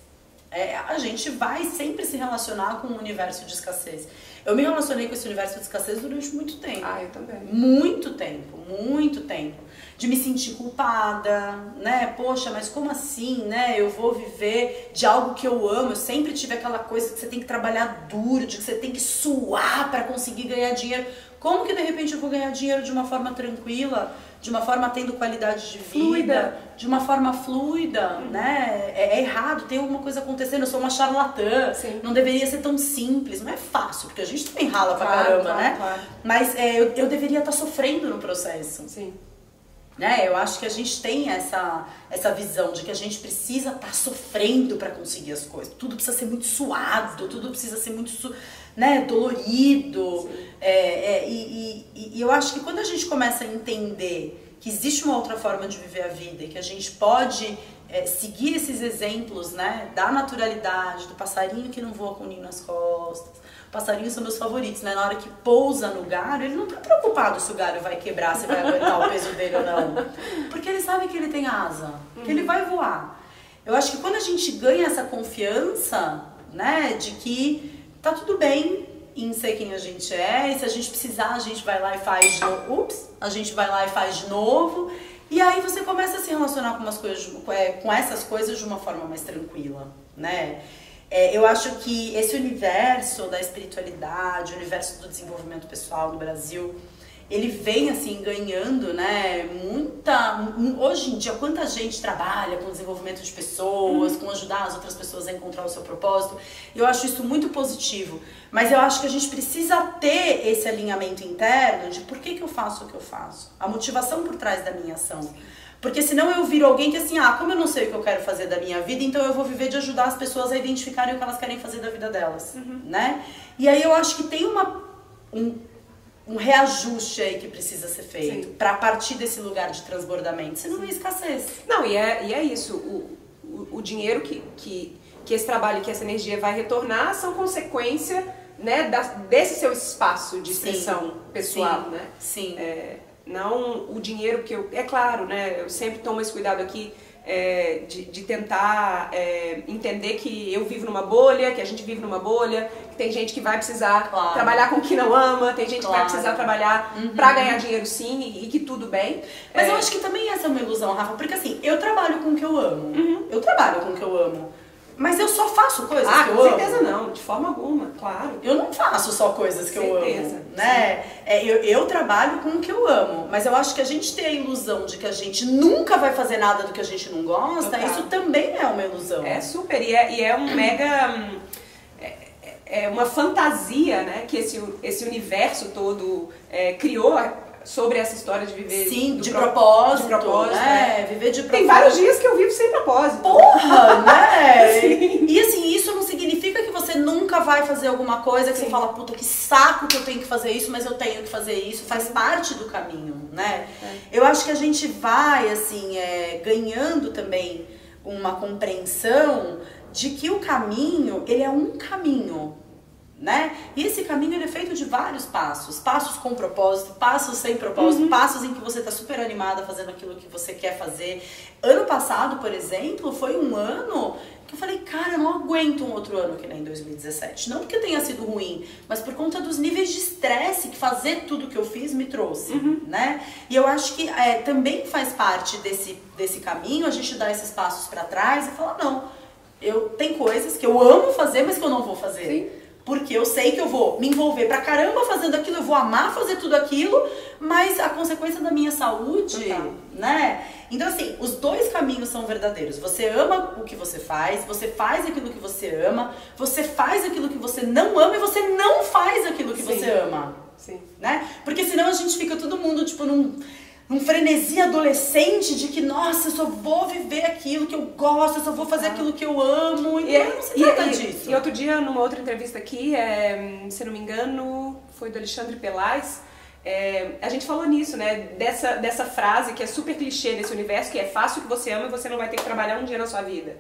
é, a gente vai sempre se relacionar com um universo de escassez. Eu me relacionei com esse universo de escassez durante muito tempo. Ah, eu também. Muito tempo, muito tempo. De me sentir culpada, né? Poxa, mas como assim, né? Eu vou viver de algo que eu amo. Eu sempre tive aquela coisa que você tem que trabalhar duro, de que você tem que suar para conseguir ganhar dinheiro. Como que de repente eu vou ganhar dinheiro de uma forma tranquila? de uma forma tendo qualidade de vida, fluida. de uma forma fluida, uhum. né? É, é, errado, tem alguma coisa acontecendo, eu sou uma charlatã, Sim. não deveria ser tão simples, não é fácil, porque a gente também rala claro, pra caramba, claro, né? Claro. Mas é, eu, eu deveria estar tá sofrendo no processo. Sim. Né? Eu acho que a gente tem essa, essa visão de que a gente precisa estar tá sofrendo para conseguir as coisas. Tudo precisa ser muito suado, tudo precisa ser muito né, dolorido. É, é, e, e, e eu acho que quando a gente começa a entender que existe uma outra forma de viver a vida e que a gente pode é, seguir esses exemplos né, da naturalidade, do passarinho que não voa com o ninho nas costas. Passarinhos são meus favoritos, né? Na hora que pousa no galho, ele não tá preocupado se o galho vai quebrar, se vai aguentar o peso dele ou não. Porque ele sabe que ele tem asa, que ele vai voar. Eu acho que quando a gente ganha essa confiança, né, de que tá tudo bem em ser quem a gente é, e se a gente precisar, a gente vai lá e faz de novo. Ups, a gente vai lá e faz de novo. E aí você começa a se relacionar com, umas coisas, é, com essas coisas de uma forma mais tranquila, né? É, eu acho que esse universo da espiritualidade, o universo do desenvolvimento pessoal no Brasil, ele vem assim ganhando, né? Muita. Hoje em dia, quanta gente trabalha com desenvolvimento de pessoas, com ajudar as outras pessoas a encontrar o seu propósito. Eu acho isso muito positivo. Mas eu acho que a gente precisa ter esse alinhamento interno de por que, que eu faço o que eu faço. A motivação por trás da minha ação. Porque senão eu viro alguém que assim, ah, como eu não sei o que eu quero fazer da minha vida, então eu vou viver de ajudar as pessoas a identificarem o que elas querem fazer da vida delas, uhum. né? E aí eu acho que tem uma um, um reajuste aí que precisa ser feito para partir desse lugar de transbordamento, senão é escassez. Não, e é, e é isso, o, o, o dinheiro que, que, que esse trabalho, que essa energia vai retornar são consequência né, da, desse seu espaço de expressão Sim. pessoal, Sim. né? Sim. É, não o dinheiro que eu... É claro, né, eu sempre tomo esse cuidado aqui é, de, de, tentar é, entender que eu vivo numa bolha, que a gente vive numa bolha, que tem gente que vai precisar claro. trabalhar com o que não ama, tem gente claro. que vai precisar trabalhar uhum. pra ganhar dinheiro sim e, e que tudo bem. Mas é... eu acho que também essa é uma ilusão, Rafa, porque assim, eu trabalho com o que eu amo. Uhum. Eu trabalho com o que eu amo. Mas eu só faço coisas ah, que eu amo. com certeza não, de forma alguma, claro. Eu não faço só coisas que certeza, eu amo, né? É, eu, eu trabalho com o que eu amo, mas eu acho que a gente tem a ilusão de que a gente nunca vai fazer nada do que a gente não gosta, Total. isso também é uma ilusão. É super, e é, e é um mega... Hum, é, é uma fantasia, né, que esse, esse universo todo é, criou sobre essa história de viver Sim, de propósito, de propósito, né? É, viver de propósito. Tem vários dias que eu vivo sem propósito. Porra, né? Sim. E assim, isso não significa que você nunca vai fazer alguma coisa que Sim. você fala, puta, que saco que eu tenho que fazer isso, mas eu tenho que fazer isso. Faz parte do caminho, né? É. Eu acho que a gente vai, assim, é, ganhando também uma compreensão de que o caminho, ele é um caminho né? E esse caminho ele é feito de vários passos, passos com propósito, passos sem propósito, uhum. passos em que você está super animada fazendo aquilo que você quer fazer. Ano passado, por exemplo, foi um ano que eu falei, cara, eu não aguento um outro ano que nem 2017. Não porque tenha sido ruim, mas por conta dos níveis de estresse que fazer tudo que eu fiz me trouxe, uhum. né? E eu acho que é, também faz parte desse, desse caminho a gente dar esses passos para trás e falar, não, eu tem coisas que eu amo fazer, mas que eu não vou fazer. Sim porque eu sei que eu vou me envolver pra caramba fazendo aquilo, eu vou amar fazer tudo aquilo, mas a consequência da minha saúde, Total. né? Então, assim, os dois caminhos são verdadeiros. Você ama o que você faz, você faz aquilo que você ama, você faz aquilo que você não ama e você não faz aquilo que Sim. você ama, Sim. né? Porque senão a gente fica todo mundo, tipo, num, num frenesi adolescente de que, nossa, eu só vou viver aquilo que eu gosto, eu só vou fazer aquilo que eu amo. E, não se trata disso. e outro dia, numa outra entrevista aqui, é, se não me engano, foi do Alexandre Pelaz, é, a gente falou nisso, né? Dessa, dessa frase que é super clichê nesse universo, que é fácil o que você ama e você não vai ter que trabalhar um dia na sua vida.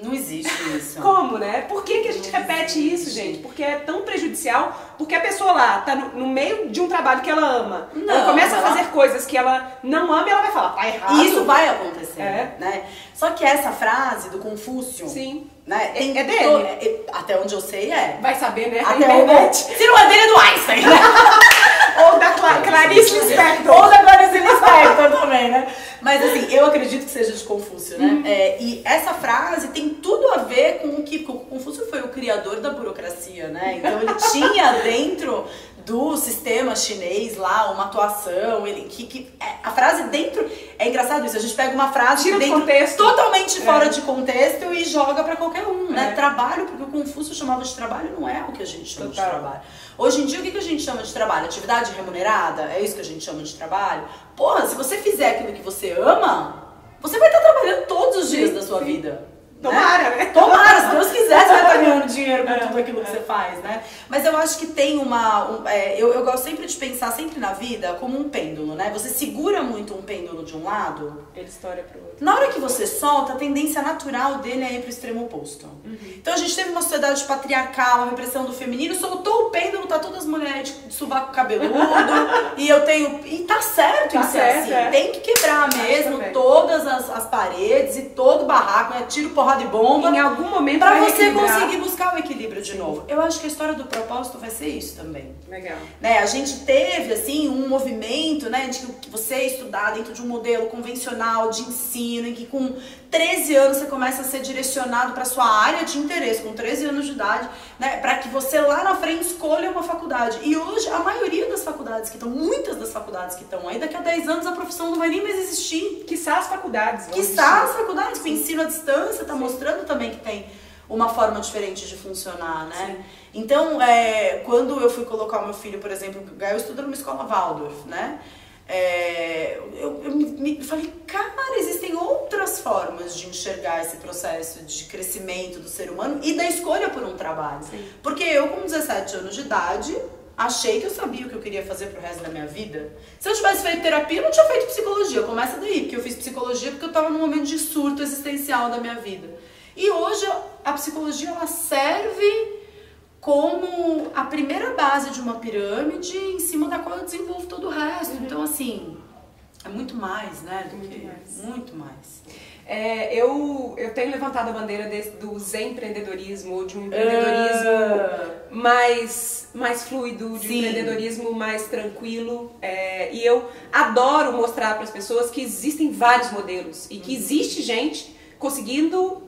Não existe isso. Como, né? Por que, que a gente Não repete existe. isso, gente? Porque é tão prejudicial, porque a pessoa lá tá no, no meio de um trabalho que ela ama. Não, ela começa a fazer coisas que ela não ama e ela vai falar, tá errado. E isso vai acontecer, É. né? Só que essa frase do Confúcio, Sim. né? É- tem é dele? to- é- até onde eu sei é. Vai saber, né? A Até internet. Se não é dele, é do Einstein, né? Ou da Cla Clarice Lispector. Ou da Clarice Lispector também, né? Mas assim, eu acredito que seja de Confúcio, né? Uhum. É, e essa frase tem tudo a ver com o que Confúcio foi o criador da burocracia, né? Então ele tinha dentro do sistema chinês lá uma atuação, ele que, que é, a frase dentro é engraçado isso, a gente pega uma frase Tira de dentro contexto. totalmente fora É. de contexto e joga pra qualquer um, né? É. Trabalho, porque o Confúcio chamava de trabalho não é o que a gente chama Total. de trabalho. Hoje em dia, o que que a gente chama de trabalho? Atividade remunerada? É isso que a gente chama de trabalho? Porra, se você fizer aquilo que você ama, você vai estar trabalhando todos os dias Sim, da sua sim. vida. Tomara, né? Tomara, se Deus quiser, você vai estar ganhando dinheiro com É, tudo aquilo que é. você faz, né? Mas eu acho que tem uma. um- é, eu, eu gosto sempre de pensar sempre na vida como um pêndulo, né? Você segura muito um pêndulo de um lado, Ele história pro outro. na hora que você solta, a tendência natural dele é ir pro extremo oposto. Então a gente teve uma sociedade patriarcal, a repressão do feminino, soltou o pêndulo, tá todas as mulheres de sovaco cabeludo, e eu tenho. E tá certo Tá em ser certo, assim. é. Tem que quebrar mesmo todas as, as paredes e todo o barraco, né? Tiro, porrada e bomba. Em algum momento Pra vai você conseguir buscar o equilíbrio de novo. Eu acho que a história do propósito vai ser isso também Legal. né? A gente teve assim um movimento, né, de que você estudar dentro de um modelo convencional de ensino em que com 13 anos você começa a ser direcionado para sua área de interesse, com 13 anos de idade, né, para que você lá na frente escolha uma faculdade. E hoje a maioria das faculdades que estão, muitas das faculdades que estão aí, daqui a 10 anos a profissão não vai nem mais existir. Quiçá as faculdades. vão Quiçá as existir. faculdades, com ensino à distância, tá mostrando também que tem uma forma diferente de funcionar, né? Então, é, quando eu fui colocar o meu filho, por exemplo, o Gael estuda numa escola Waldorf, né? É, eu, eu me, falei, cara, existem outras formas de enxergar esse processo de crescimento do ser humano e da escolha por um trabalho. Sim. Porque eu, com 17 anos de idade, achei que eu sabia o que eu queria fazer pro resto da minha vida. Se eu tivesse feito terapia, eu não tinha feito psicologia. Começa daí, porque eu fiz psicologia porque eu tava num momento de surto existencial da minha vida. E hoje a psicologia ela serve como a primeira base de uma pirâmide em cima da qual eu desenvolvo todo o resto. Então, assim, é muito mais, né? Do Muito que, mais. Muito mais. É, eu, eu tenho levantado a bandeira desse, do empreendedorismo, ou de um empreendedorismo Ah, mais, mais fluido, de um Sim. empreendedorismo mais tranquilo. É, e eu adoro mostrar para as pessoas que existem vários modelos e que existe gente conseguindo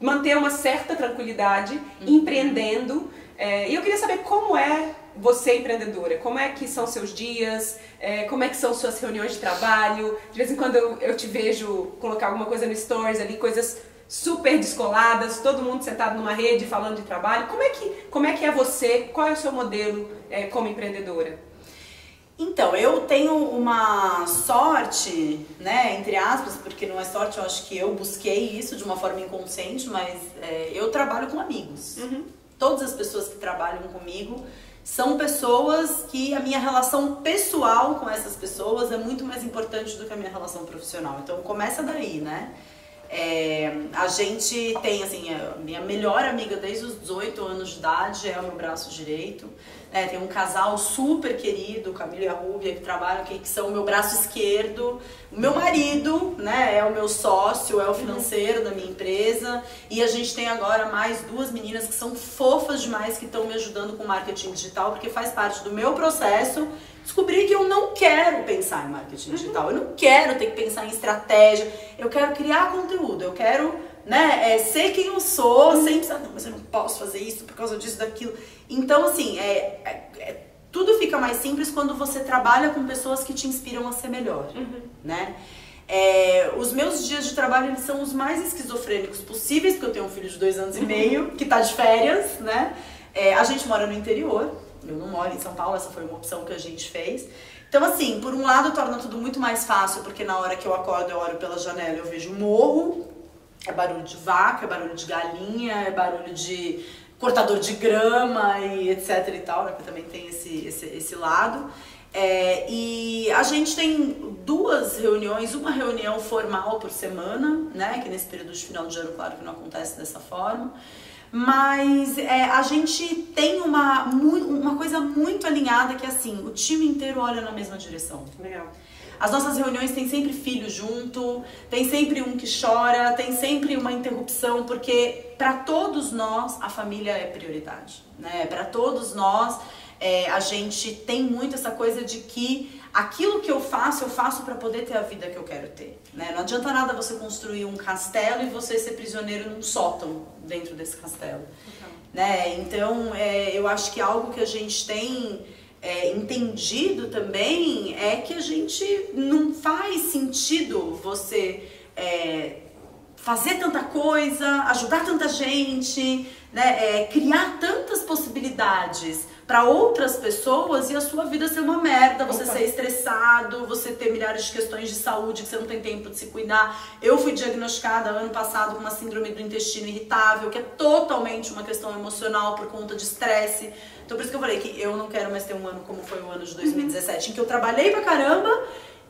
manter uma certa tranquilidade, empreendendo. É, e eu queria saber como é você empreendedora, como é que são seus dias, é, como é que são suas reuniões de trabalho. De vez em quando eu, eu te vejo colocar alguma coisa no stories ali, coisas super descoladas, todo mundo sentado numa rede falando de trabalho. Como é que, como é, que é você? Qual é o seu modelo é, como empreendedora? Então, eu tenho uma sorte, né, entre aspas, porque não é sorte, eu acho que eu busquei isso de uma forma inconsciente, mas é, eu trabalho com amigos. Todas as pessoas que trabalham comigo são pessoas que a minha relação pessoal com essas pessoas é muito mais importante do que a minha relação profissional. Então, começa daí, né? É, a gente tem, assim, a minha melhor amiga desde os 18 anos de idade é o meu braço direito. Né? tem um casal super querido, Camila e a Rúbia, que trabalham aqui, que são o meu braço esquerdo. O meu marido, né, é o meu sócio, é o financeiro da minha empresa. E a gente tem agora mais duas meninas que são fofas demais, que estão me ajudando com marketing digital, porque faz parte do meu processo descobri que eu não quero pensar em marketing digital, eu não quero ter que pensar em estratégia, eu quero criar conteúdo, eu quero né? É, ser quem eu sou, uhum. sem precisar, não, mas eu não posso fazer isso por causa disso, daquilo. Então, assim, é, é, é, tudo fica mais simples quando você trabalha com pessoas que te inspiram a ser melhor, uhum. né? É, os meus dias de trabalho eles são os mais esquizofrênicos possíveis, porque eu tenho um filho de dois anos e meio que tá de férias, né? É, a gente mora no interior, eu não moro em São Paulo, essa foi uma opção que a gente fez. Então, assim, por um lado torna tudo muito mais fácil, porque na hora que eu acordo, eu olho pela janela, eu vejo morro, é barulho de vaca, é barulho de galinha, é barulho de cortador de grama e etc e tal, né? Que também tem esse, esse, esse lado. É, e a gente tem duas reuniões, uma reunião formal por semana, né? Que nesse período de final de ano, claro que não acontece dessa forma. Mas é, a gente tem uma, uma coisa muito alinhada que é assim, o time inteiro olha na mesma direção. Legal. As nossas reuniões tem sempre filho junto, tem sempre um que chora, tem sempre uma interrupção, porque para todos nós a família é prioridade, né? Para todos nós é, a gente tem muito essa coisa de que aquilo que eu faço, eu faço para poder ter a vida que eu quero ter. Né? Não adianta nada você construir um castelo e você ser prisioneiro num sótão dentro desse castelo. Uhum. Né? Então, é, eu acho que algo que a gente tem é, entendido também é que a gente não faz sentido você é, fazer tanta coisa, ajudar tanta gente, né? É, criar tantas possibilidades para outras pessoas e a sua vida ser uma merda, você Opa. ser estressado, você ter milhares de questões de saúde que você não tem tempo de se cuidar. Eu fui diagnosticada ano passado com uma síndrome do intestino irritável, que é totalmente uma questão emocional por conta de estresse. Então por isso que eu falei que eu não quero mais ter um ano como foi o ano de 2017, uhum. em que eu trabalhei pra caramba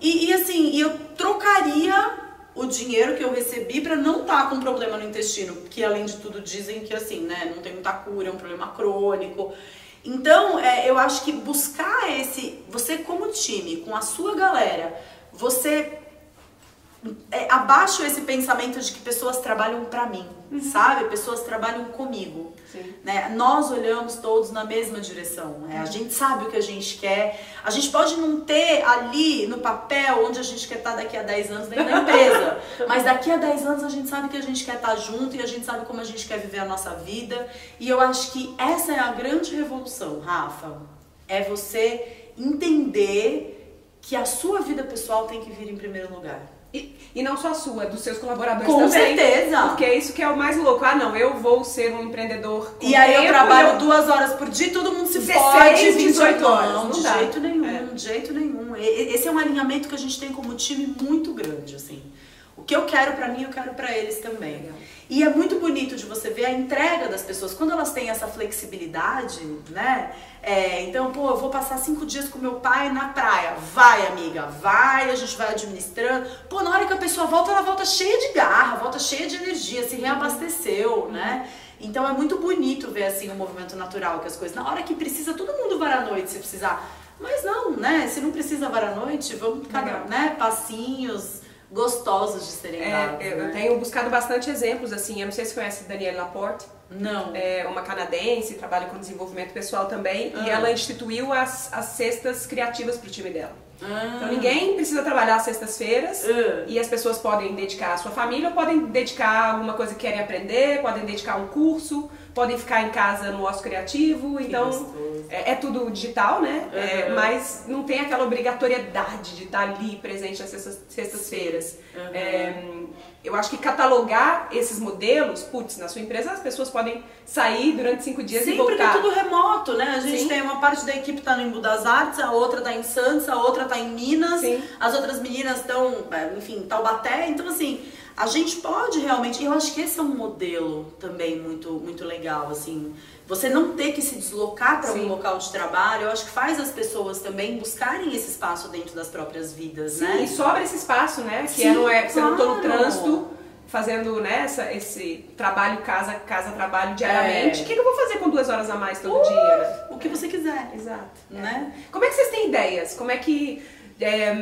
e, e assim, e eu trocaria o dinheiro que eu recebi para não estar tá com problema no intestino, que além de tudo dizem que assim, né, não tem muita cura, é um problema crônico. Então, é, eu acho que buscar esse, você como time, com a sua galera, você é, abaixo esse pensamento de que pessoas trabalham para mim, uhum. sabe? Pessoas trabalham comigo. Né? Nós olhamos todos na mesma direção. Né? A gente sabe o que a gente quer. A gente pode não ter ali no papel onde a gente quer estar daqui a 10 anos dentro da empresa. mas daqui a 10 anos a gente sabe que a gente quer estar junto e a gente sabe como a gente quer viver a nossa vida. E eu acho que essa é a grande revolução, Rafa. É você entender que a sua vida pessoal tem que vir em primeiro lugar. E, e não só a sua, dos seus colaboradores com também. Com certeza. Porque é isso que é o mais louco. Ah, não, eu vou ser um empreendedor E aí eu trabalho eu... duas horas por dia e todo mundo se 16, fode 28 horas. Não, não de dá. jeito nenhum, é. de jeito nenhum. Esse é um alinhamento que a gente tem como time muito grande, assim. O que eu quero para mim, eu quero para eles também. Legal. E é muito bonito de você ver a entrega das pessoas quando elas têm essa flexibilidade, né? É, então, pô, eu vou passar cinco dias com meu pai na praia. Vai, amiga, vai, a gente vai administrando. Pô, na hora que a pessoa volta, ela volta cheia de garra, volta cheia de energia, se reabasteceu, né? Então é muito bonito ver assim o movimento natural que as coisas. Na hora que precisa, todo mundo vai à noite se precisar. Mas não, né? Se não precisa var à noite, vamos cada, né? Passinhos gostosos de serem é, dados. Eu né? tenho buscado bastante exemplos, assim, eu não sei se conhece Danielle Laporte. Não. É uma canadense, trabalha com desenvolvimento pessoal também, ah. e ela instituiu as, as cestas criativas para o time dela. Ah. Então ninguém precisa trabalhar sextas-feiras ah. e as pessoas podem dedicar a sua família ou podem dedicar alguma coisa que querem aprender, podem dedicar um curso, podem ficar em casa no ócio criativo. Então é, é, tudo digital, né? Uhum. É, mas não tem aquela obrigatoriedade de estar ali presente nas sextas-feiras. Uhum. É, eu acho que catalogar esses modelos, putz, na sua empresa as pessoas podem sair durante cinco dias Sim, e voltar. Sim, porque é tudo remoto, né? A gente Sim. tem uma parte da equipe tá no Embu das Artes, a outra tá em Santos, a outra tá em Minas, Sim. as outras meninas estão, é, enfim, Taubaté. Então, assim, a gente pode realmente, eu acho que esse é um modelo também muito, muito legal, assim, você não ter que se deslocar para um local de trabalho, eu acho que faz as pessoas também buscarem esse espaço dentro das próprias vidas, Sim, né? E sobra esse espaço, né? Que Sim, é, não é, você claro. não tô no trânsito fazendo né, essa, esse trabalho casa, casa, trabalho diariamente. É. O que, que, eu vou fazer com duas horas a mais todo uh, dia? O que você quiser. Exato. Né? Como é que vocês têm ideias? Como é que. É,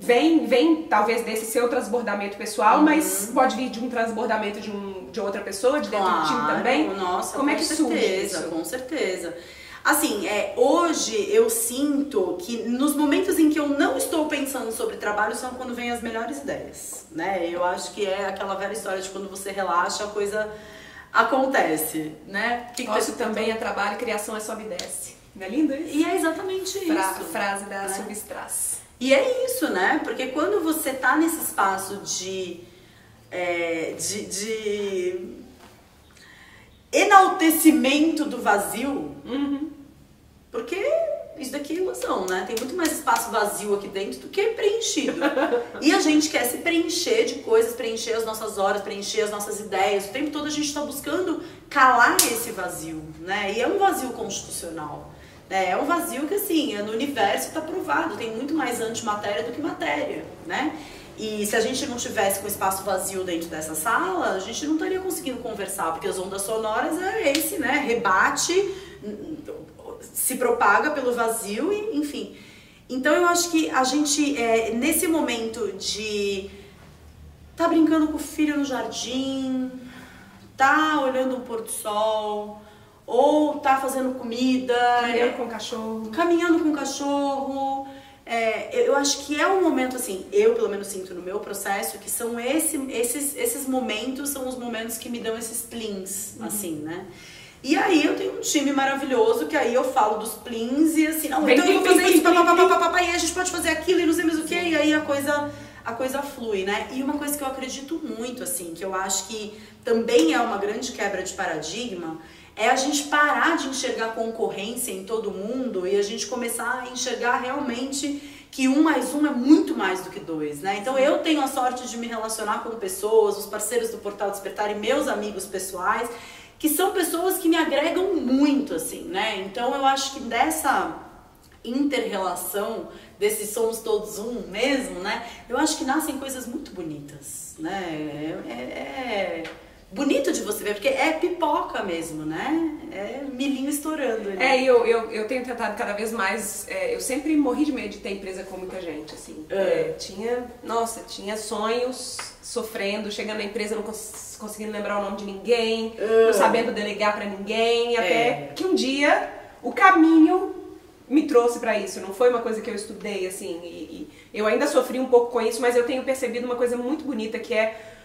vem, vem talvez desse seu transbordamento pessoal, uhum. mas pode vir de um transbordamento de, um, de outra pessoa, de dentro claro, do time também. Nossa, Como é que certeza, surge isso? Com certeza. Assim, é, hoje eu sinto que nos momentos em que eu não estou pensando sobre trabalho são quando vêm as melhores ideias, né? Eu acho que é aquela velha história de quando você relaxa, a coisa acontece, né? Que Gosto que também é trabalho, criação é sobe e desce. Não é lindo isso? E é exatamente Fra isso. Frase da né? Substras. E é isso, né? Porque quando você tá nesse espaço de, é, de, de enaltecimento do vazio, uhum. porque isso daqui é ilusão, né? Tem muito mais espaço vazio aqui dentro do que preenchido. e a gente quer se preencher de coisas, preencher as nossas horas, preencher as nossas ideias. O tempo todo a gente está buscando calar esse vazio, né? E é um vazio constitucional. Né? É um vazio que, assim, no universo está provado. Tem muito mais antimatéria do que matéria, né? E se a gente não tivesse com espaço vazio dentro dessa sala, a gente não estaria conseguindo conversar, porque as ondas sonoras é esse, né? Rebate, se propaga pelo vazio, e, enfim. Então eu acho que a gente, é, nesse momento de tá brincando com o filho no jardim, tá olhando o pôr do sol, ou tá fazendo comida. Caminhando com o cachorro. Caminhando com o cachorro é, eu acho que é um momento assim, eu pelo menos sinto no meu processo, que são esse, esses, esses momentos, são os momentos que me dão esses plins, uhum. assim, né? E aí eu tenho um time maravilhoso que aí eu falo dos plins e assim, não, então eu vou fazer isso, papapá, e a gente pode fazer aquilo e não sei mais o que, e aí a coisa, a coisa flui, né? E uma coisa que eu acredito muito, assim, que eu acho que também é uma grande quebra de paradigma, é a gente parar de enxergar concorrência em todo mundo e a gente começar a enxergar realmente que um mais um é muito mais do que dois, né? Então eu tenho a sorte de me relacionar com pessoas, os parceiros do Portal Despertar e meus amigos pessoais, que são pessoas que me agregam muito, assim, né? Então eu acho que dessa inter-relação, desse somos todos um mesmo, né? Eu acho que nascem coisas muito bonitas, né? é, é, é bonito de você ver, porque é pipoca mesmo, né? É milhinho estourando. Ali. É, eu, eu, eu tenho tentado cada vez mais. É, eu sempre morri de medo de ter empresa com muita gente, assim. É. É, tinha, nossa, tinha sonhos sofrendo, chegando na empresa, não cons conseguindo lembrar o nome de ninguém, não sabendo delegar para ninguém, até é. que um dia o caminho me trouxe para isso. Não foi uma coisa que eu estudei, assim. E, e eu ainda sofri um pouco com isso, mas eu tenho percebido uma coisa muito bonita que é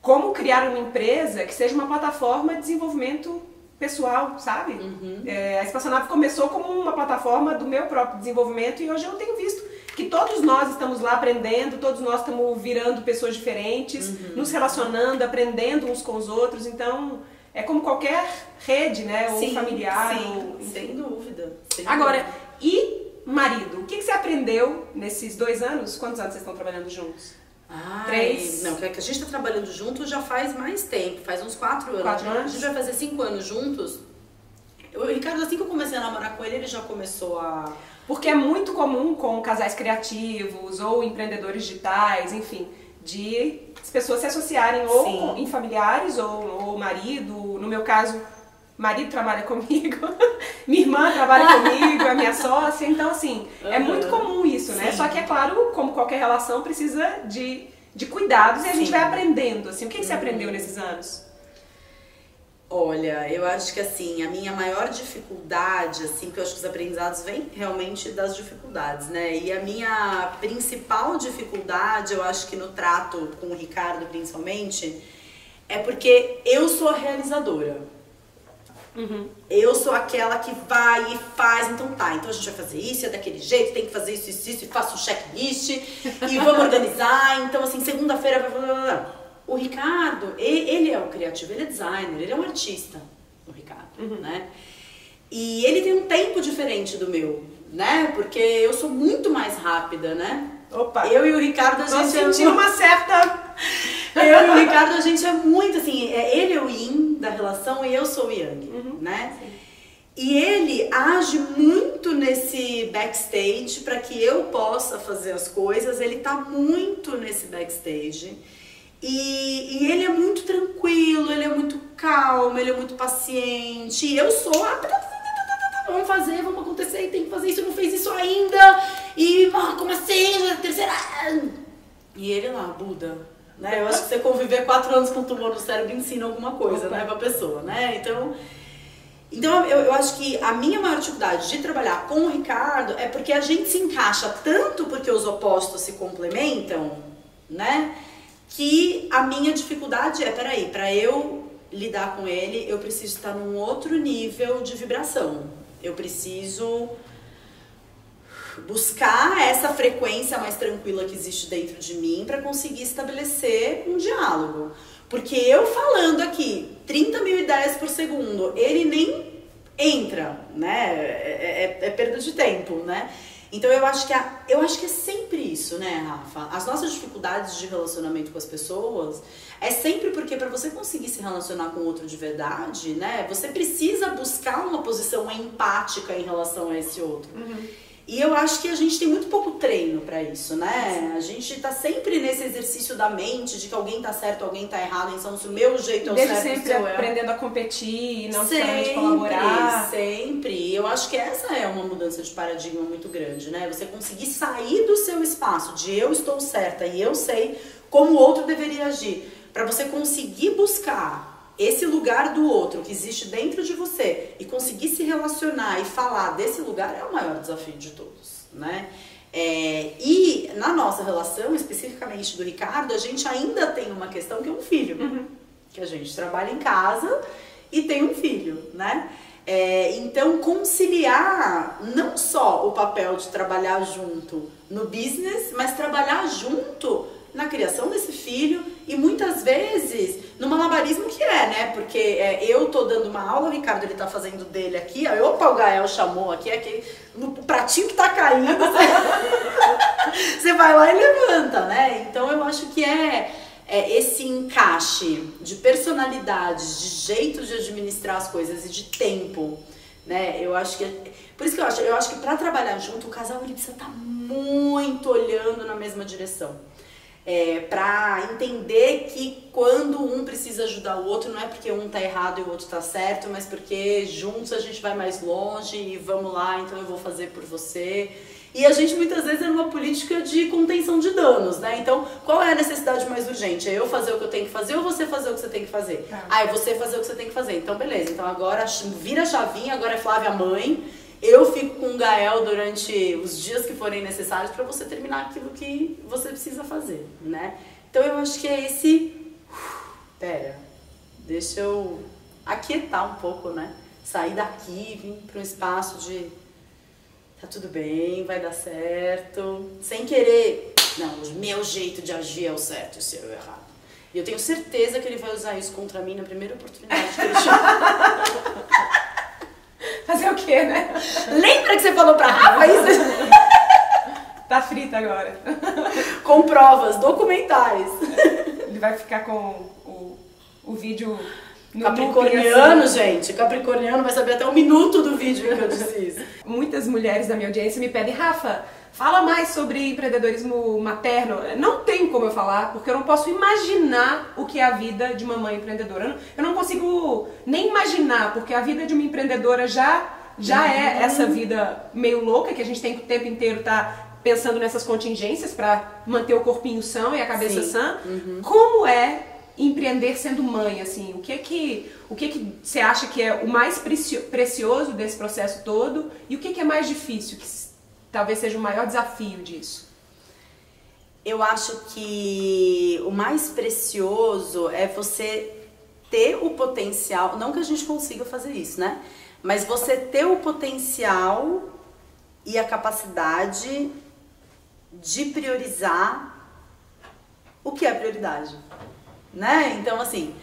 como criar uma empresa que seja uma plataforma de desenvolvimento pessoal, sabe? Uhum. É, a Espaçonave começou como uma plataforma do meu próprio desenvolvimento e hoje eu tenho visto que todos nós estamos lá aprendendo, todos nós estamos virando pessoas diferentes, uhum. nos relacionando, aprendendo uns com os outros, então é como qualquer rede, né? Ou sim, familiar. Sim, ou, sem dúvida. Sem Agora, dúvida. e marido? O que, que você aprendeu nesses dois anos? Quantos anos vocês estão trabalhando juntos? Ai, Três? Não, que a gente está trabalhando junto já faz mais tempo, faz uns quatro anos. Quatro anos? A gente vai fazer cinco anos juntos. O Ricardo, assim que eu comecei a namorar com ele, ele já começou a. Porque é muito comum com casais criativos ou empreendedores digitais, enfim, de as pessoas se associarem ou com, em familiares ou, ou marido. No meu caso, marido trabalha comigo, minha irmã trabalha comigo, é minha sócia, então assim, uhum. é muito comum isso, né? Sim. Só que é claro, como qualquer relação, precisa de, de cuidados e a gente vai aprendendo, assim. O que, que você uhum. aprendeu nesses anos? Olha, eu acho que assim, a minha maior dificuldade, assim, porque eu acho que os aprendizados vêm realmente das dificuldades, né? E a minha principal dificuldade, eu acho que no trato com o Ricardo principalmente, é porque eu sou a realizadora. Uhum. Eu sou aquela que vai e faz, então tá, então a gente vai fazer isso, é daquele jeito, tem que fazer isso, isso, isso, e faço um checklist e vamos organizar. Então, assim, segunda-feira. O Ricardo, ele é o criativo, ele é designer, ele é um artista, o Ricardo, uhum. né? E ele tem um tempo diferente do meu, né? Porque eu sou muito mais rápida, né? Opa! Eu e o Ricardo, a gente. Eu senti uma certa. eu e o Ricardo, a gente é muito assim. É, ele é o yin da relação e eu sou o yang, uhum, né? Sim. E ele age muito nesse backstage para que eu possa fazer as coisas. Ele tá muito nesse backstage. E, e, ele é muito tranquilo, ele é muito calmo, ele é muito paciente. E eu sou a. Vamos fazer, vamos acontecer, tem que fazer isso, não fez isso ainda. E ah, como assim? Terceira. E ele lá, Buda. Né? Eu acho que você conviver quatro anos com tumor no cérebro ensina alguma coisa, né, pra pessoa, né? Então. Então eu, eu acho que a minha maior dificuldade de trabalhar com o Ricardo é porque a gente se encaixa tanto porque os opostos se complementam, né? Que a minha dificuldade é, peraí, para eu lidar com ele, eu preciso estar num outro nível de vibração. Eu preciso buscar essa frequência mais tranquila que existe dentro de mim para conseguir estabelecer um diálogo. Porque eu falando aqui 30 mil ideias por segundo, ele nem entra, né? É, é, é perda de tempo, né? Então eu acho que a, eu acho que é sempre isso, né, Rafa? As nossas dificuldades de relacionamento com as pessoas é sempre porque para você conseguir se relacionar com outro de verdade, né, você precisa buscar uma posição empática em relação a esse outro. Uhum. E eu acho que a gente tem muito pouco treino para isso, né? A gente tá sempre nesse exercício da mente de que alguém tá certo, alguém tá errado, então se o meu jeito é o Desde certo, sempre aprendendo a competir e não sempre, colaborar. Sempre. Eu acho que essa é uma mudança de paradigma muito grande, né? Você conseguir sair do seu espaço de eu estou certa e eu sei como o outro deveria agir, para você conseguir buscar esse lugar do outro que existe dentro de você e conseguir se relacionar e falar desse lugar é o maior desafio de todos, né? É, e na nossa relação, especificamente do Ricardo, a gente ainda tem uma questão que é um filho. Uhum. Que a gente trabalha em casa e tem um filho, né? É, então, conciliar não só o papel de trabalhar junto no business, mas trabalhar junto na criação desse filho e muitas vezes no malabarismo que é, né? Porque é, eu tô dando uma aula, o Ricardo ele tá fazendo dele aqui, aí opa, o Gael chamou aqui, aqui no pratinho que tá caindo, você, vai lá e levanta, né? Então eu acho que é, é esse encaixe de personalidades, de jeito de administrar as coisas e de tempo, né? Eu acho que é, por isso que eu acho, eu acho que para trabalhar junto o casal ele precisa estar tá muito olhando na mesma direção é, para entender que quando um precisa ajudar o outro, não é porque um tá errado e o outro tá certo, mas porque juntos a gente vai mais longe e vamos lá, então eu vou fazer por você. E a gente muitas vezes é numa política de contenção de danos, né? Então, qual é a necessidade mais urgente? É eu fazer o que eu tenho que fazer ou você fazer o que você tem que fazer? Ah, ah é você fazer o que você tem que fazer. Então, beleza. Então agora vira a chavinha, agora é Flávia mãe eu fico com o Gael durante os dias que forem necessários para você terminar aquilo que você precisa fazer, né? Então eu acho que é esse. Pera, deixa eu aquietar um pouco, né? Sair daqui, vir para um espaço de. Tá tudo bem, vai dar certo. Sem querer. Não, o meu jeito de agir é o certo, o seu é o errado. E eu tenho certeza que ele vai usar isso contra mim na primeira oportunidade que ele. Fazer o quê, né? Lembra que você falou pra Rafa isso? tá frita agora. Com provas documentais. Ele vai ficar com o, o vídeo no Capricorniano, assim. gente. Capricorniano vai saber até um minuto do vídeo que eu disse isso. Muitas mulheres da minha audiência me pedem, Rafa, Fala mais sobre empreendedorismo materno. Não tem como eu falar, porque eu não posso imaginar o que é a vida de uma mãe empreendedora. Eu não consigo nem imaginar, porque a vida de uma empreendedora já, já é essa vida meio louca que a gente tem que o tempo inteiro tá pensando nessas contingências para manter o corpinho são e a cabeça Sim. sã. Uhum. Como é empreender sendo mãe, assim? O que é que o que, é que você acha que é o mais precioso desse processo todo e o que, é que é mais difícil, que talvez seja o maior desafio disso? Eu acho que o mais precioso é você ter o potencial, não que a gente consiga fazer isso, né? Mas você ter o potencial e a capacidade de priorizar o que é prioridade, né? Então, assim,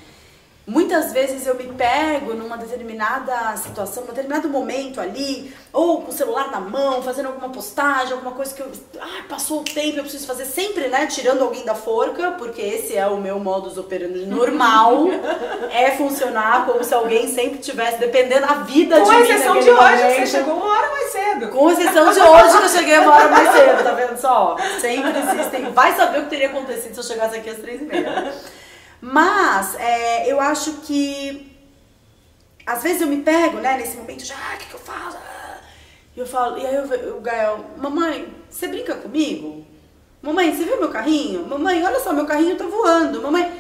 Muitas vezes eu me pego numa determinada situação, num determinado momento ali, ou com o celular na mão, fazendo alguma postagem, alguma coisa que eu. Ah, passou o tempo, eu preciso fazer sempre, né? Tirando alguém da forca, porque esse é o meu modus operandi normal. é funcionar como se alguém sempre tivesse, dependendo da vida com de mim. Com exceção de hoje, você chegou uma hora mais cedo. Com exceção de hoje, que eu cheguei uma hora mais cedo, tá vendo só? Sempre existem. Vai saber o que teria acontecido se eu chegasse aqui às três e meia. Mas é, eu acho que às vezes eu me pego, né, nesse momento já, ah, o que, que eu faço? E eu falo, e aí eu, o Gael, mamãe, você brinca comigo? Mamãe, você viu meu carrinho? Mamãe, olha só, meu carrinho tá voando. Mamãe.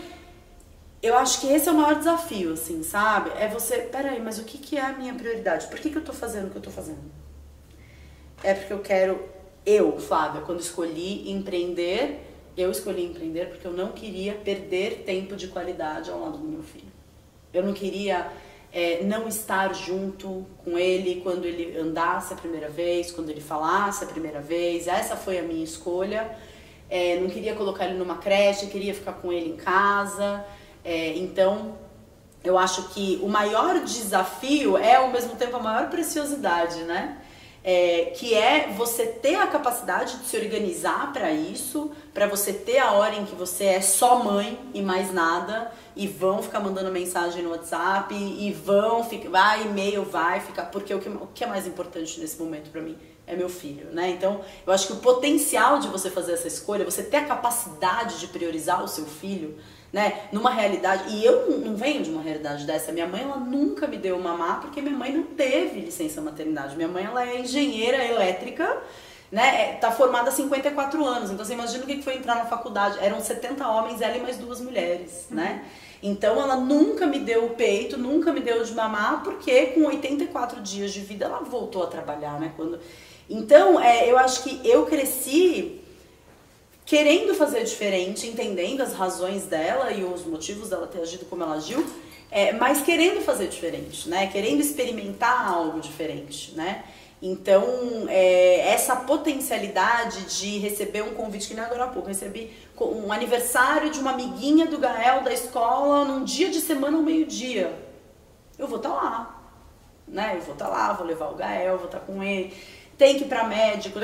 eu acho que esse é o maior desafio, assim, sabe? É você, peraí, mas o que, que é a minha prioridade? Por que, que eu tô fazendo o que eu tô fazendo? É porque eu quero, eu, Flávia, quando escolhi empreender, eu escolhi empreender porque eu não queria perder tempo de qualidade ao lado do meu filho. Eu não queria é, não estar junto com ele quando ele andasse a primeira vez, quando ele falasse a primeira vez. Essa foi a minha escolha. É, não queria colocar ele numa creche, queria ficar com ele em casa. É, então, eu acho que o maior desafio é ao mesmo tempo a maior preciosidade, né? É, que é você ter a capacidade de se organizar para isso, para você ter a hora em que você é só mãe e mais nada, e vão ficar mandando mensagem no WhatsApp, e vão ficar, vai, e-mail, vai ficar, porque o que, o que é mais importante nesse momento para mim é meu filho, né? Então, eu acho que o potencial de você fazer essa escolha, você ter a capacidade de priorizar o seu filho, né? Numa realidade, e eu não venho de uma realidade dessa, minha mãe ela nunca me deu mamar porque minha mãe não teve licença maternidade. Minha mãe ela é engenheira elétrica, né? É, tá formada há 54 anos. Então você imagina o que foi entrar na faculdade. Eram 70 homens, ela e mais duas mulheres, uhum. né? Então ela nunca me deu o peito, nunca me deu de mamar, porque com 84 dias de vida ela voltou a trabalhar, né? Quando... Então, é, eu acho que eu cresci querendo fazer diferente, entendendo as razões dela e os motivos dela ter agido como ela agiu, é, mas querendo fazer diferente, né? Querendo experimentar algo diferente, né? Então, é, essa potencialidade de receber um convite, que nem agora há pouco, recebi um aniversário de uma amiguinha do Gael da escola num dia de semana ao meio-dia. Eu vou estar tá lá, né? Eu vou estar tá lá, vou levar o Gael, vou estar tá com ele. Tem que ir para médico,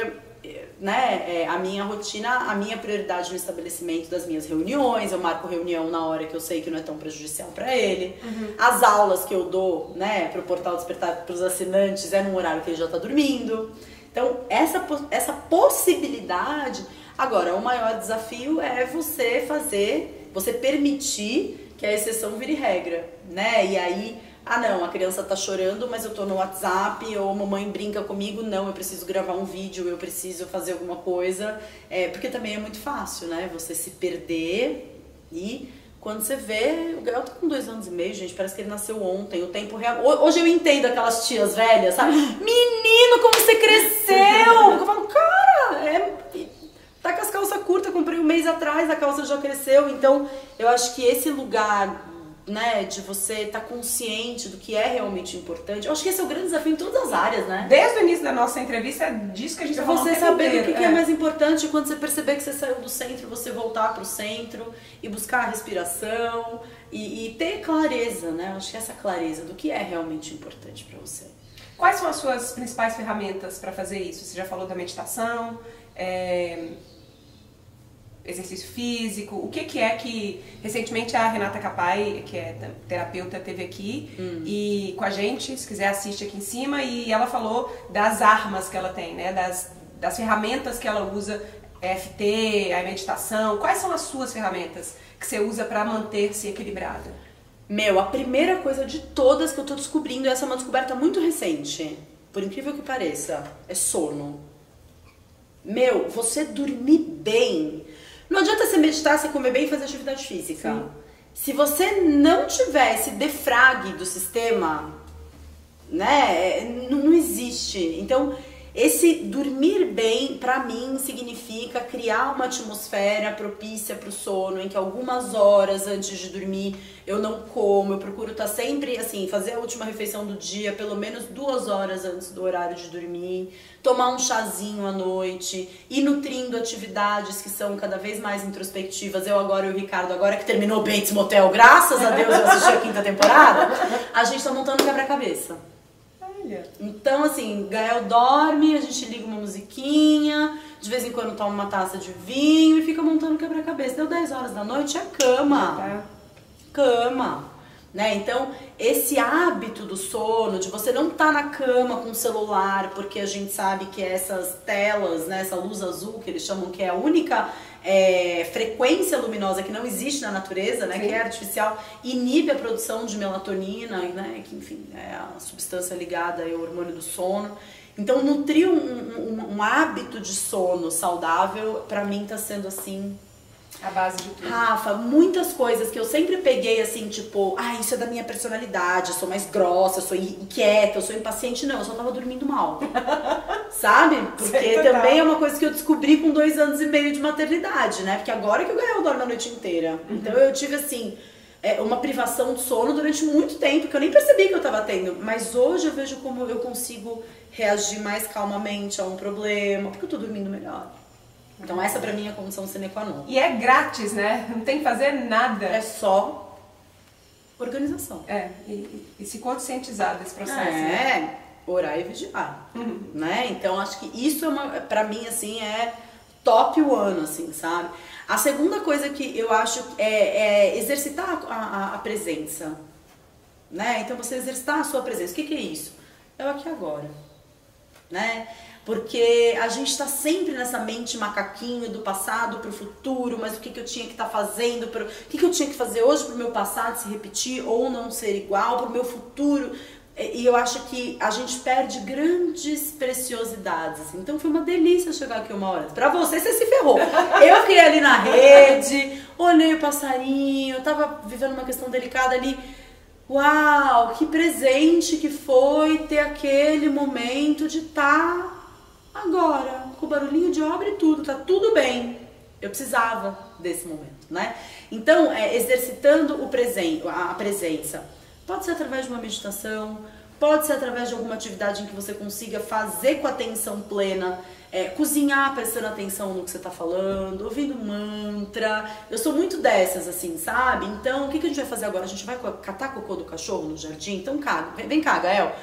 né, é, a minha rotina, a minha prioridade no estabelecimento das minhas reuniões, eu marco reunião na hora que eu sei que não é tão prejudicial para ele. Uhum. As aulas que eu dou, né, pro Portal Despertar para os assinantes é num horário que ele já tá dormindo. Então, essa, essa possibilidade. Agora, o maior desafio é você fazer, você permitir que a exceção vire regra, né? E aí ah, não, a criança tá chorando, mas eu tô no WhatsApp, ou mamãe brinca comigo, não, eu preciso gravar um vídeo, eu preciso fazer alguma coisa. É, porque também é muito fácil, né? Você se perder e quando você vê, o Gael tá com dois anos e meio, gente, parece que ele nasceu ontem, o tempo real. Hoje eu entendo aquelas tias velhas, sabe? Menino, como você cresceu! Eu falo, cara, é. Tá com as calças curtas, comprei um mês atrás, a calça já cresceu. Então, eu acho que esse lugar né, de você estar tá consciente do que é realmente importante. Eu acho que esse é o grande desafio em todas as áreas, né? Desde o início da nossa entrevista, é disso que a gente tá Você saber o que, é. que é mais importante quando você perceber que você saiu do centro, você voltar para o centro e buscar a respiração e, e, ter clareza, né? Eu acho que essa clareza do que é realmente importante para você. Quais são as suas principais ferramentas para fazer isso? Você já falou da meditação, é exercício físico, o que, que é que recentemente a Renata Capai, que é terapeuta, teve aqui hum. e com a gente, se quiser assiste aqui em cima e ela falou das armas que ela tem, né, das, das ferramentas que ela usa, FT, a meditação. Quais são as suas ferramentas que você usa para manter-se equilibrada? Meu, a primeira coisa de todas que eu tô descobrindo, essa é uma descoberta muito recente, por incrível que pareça, é sono. Meu, você dormir bem não adianta você meditar, você comer bem e fazer atividade física. Sim. Se você não tiver esse defrag do sistema, né, é, não, não existe. Então, esse dormir bem, para mim, significa criar uma atmosfera propícia para o sono, em que algumas horas antes de dormir eu não como, eu procuro estar tá sempre assim, fazer a última refeição do dia, pelo menos duas horas antes do horário de dormir, tomar um chazinho à noite, ir nutrindo atividades que são cada vez mais introspectivas. Eu agora e o Ricardo, agora que terminou o Bates Motel, graças a Deus eu assisti a quinta temporada, a gente tá montando quebra-cabeça. Então, assim, Gael dorme, a gente liga uma musiquinha, de vez em quando toma uma taça de vinho e fica montando quebra-cabeça. Deu 10 horas da noite, é cama. Tá. Cama. Né? Então, esse hábito do sono, de você não estar tá na cama com o celular, porque a gente sabe que essas telas, né, essa luz azul que eles chamam que é a única é, frequência luminosa que não existe na natureza, né, que é artificial, inibe a produção de melatonina, né, que enfim é a substância ligada ao hormônio do sono. Então, nutrir um, um, um hábito de sono saudável, para mim, está sendo assim A base de tudo. Rafa, muitas coisas que eu sempre peguei assim, tipo, ah, isso é da minha personalidade, eu sou mais grossa, eu sou inquieta, eu sou impaciente. Não, eu só tava dormindo mal. Sabe? Porque Sei, também é uma coisa que eu descobri com dois anos e meio de maternidade, né? Porque agora que eu ganhei, eu dormo a noite inteira. Então eu tive assim. é, uma privação de sono durante muito tempo, que eu nem percebi que eu tava tendo. Mas hoje eu vejo como eu consigo reagir mais calmamente a um problema, porque eu tô dormindo melhor. Então essa pra mim é a condição sine qua non. E é grátis, né? Não tem que fazer nada. É só organização. É, e, e- se conscientizar desse processo. né? É, orar e vigiar, né? Então acho que isso é uma, para mim assim é top one, assim, sabe? A segunda coisa que eu acho é, é exercitar a, a- a presença, né? Então você exercitar a sua presença. O que, que é isso? É o aqui agora, né? Porque a gente tá sempre nessa mente macaquinho do passado pro futuro, mas o que, que eu tinha que estar fazendo, pro, o que, que eu tinha que fazer hoje pro meu passado se repetir ou não ser igual, pro meu futuro. E eu acho que a gente perde grandes preciosidades. Então foi uma delícia chegar aqui uma hora. Pra você, você se ferrou. Eu fiquei ali na rede, olhei o passarinho, tava vivendo uma questão delicada ali. Uau, que presente que foi ter aquele momento de estar agora, com o barulhinho de obra e tudo, tá tudo bem. Eu precisava desse momento, né? Então, é, exercitando o presen a presença. Pode ser através de uma meditação, pode ser através de alguma atividade em que você consiga fazer com atenção plena, é, cozinhar prestando atenção no que você tá falando, ouvindo mantra. Eu sou muito dessas, assim, sabe? Então, o que, que a gente vai fazer agora? A gente vai catar cocô do cachorro no jardim? Então, caga. Vem cá, Gael.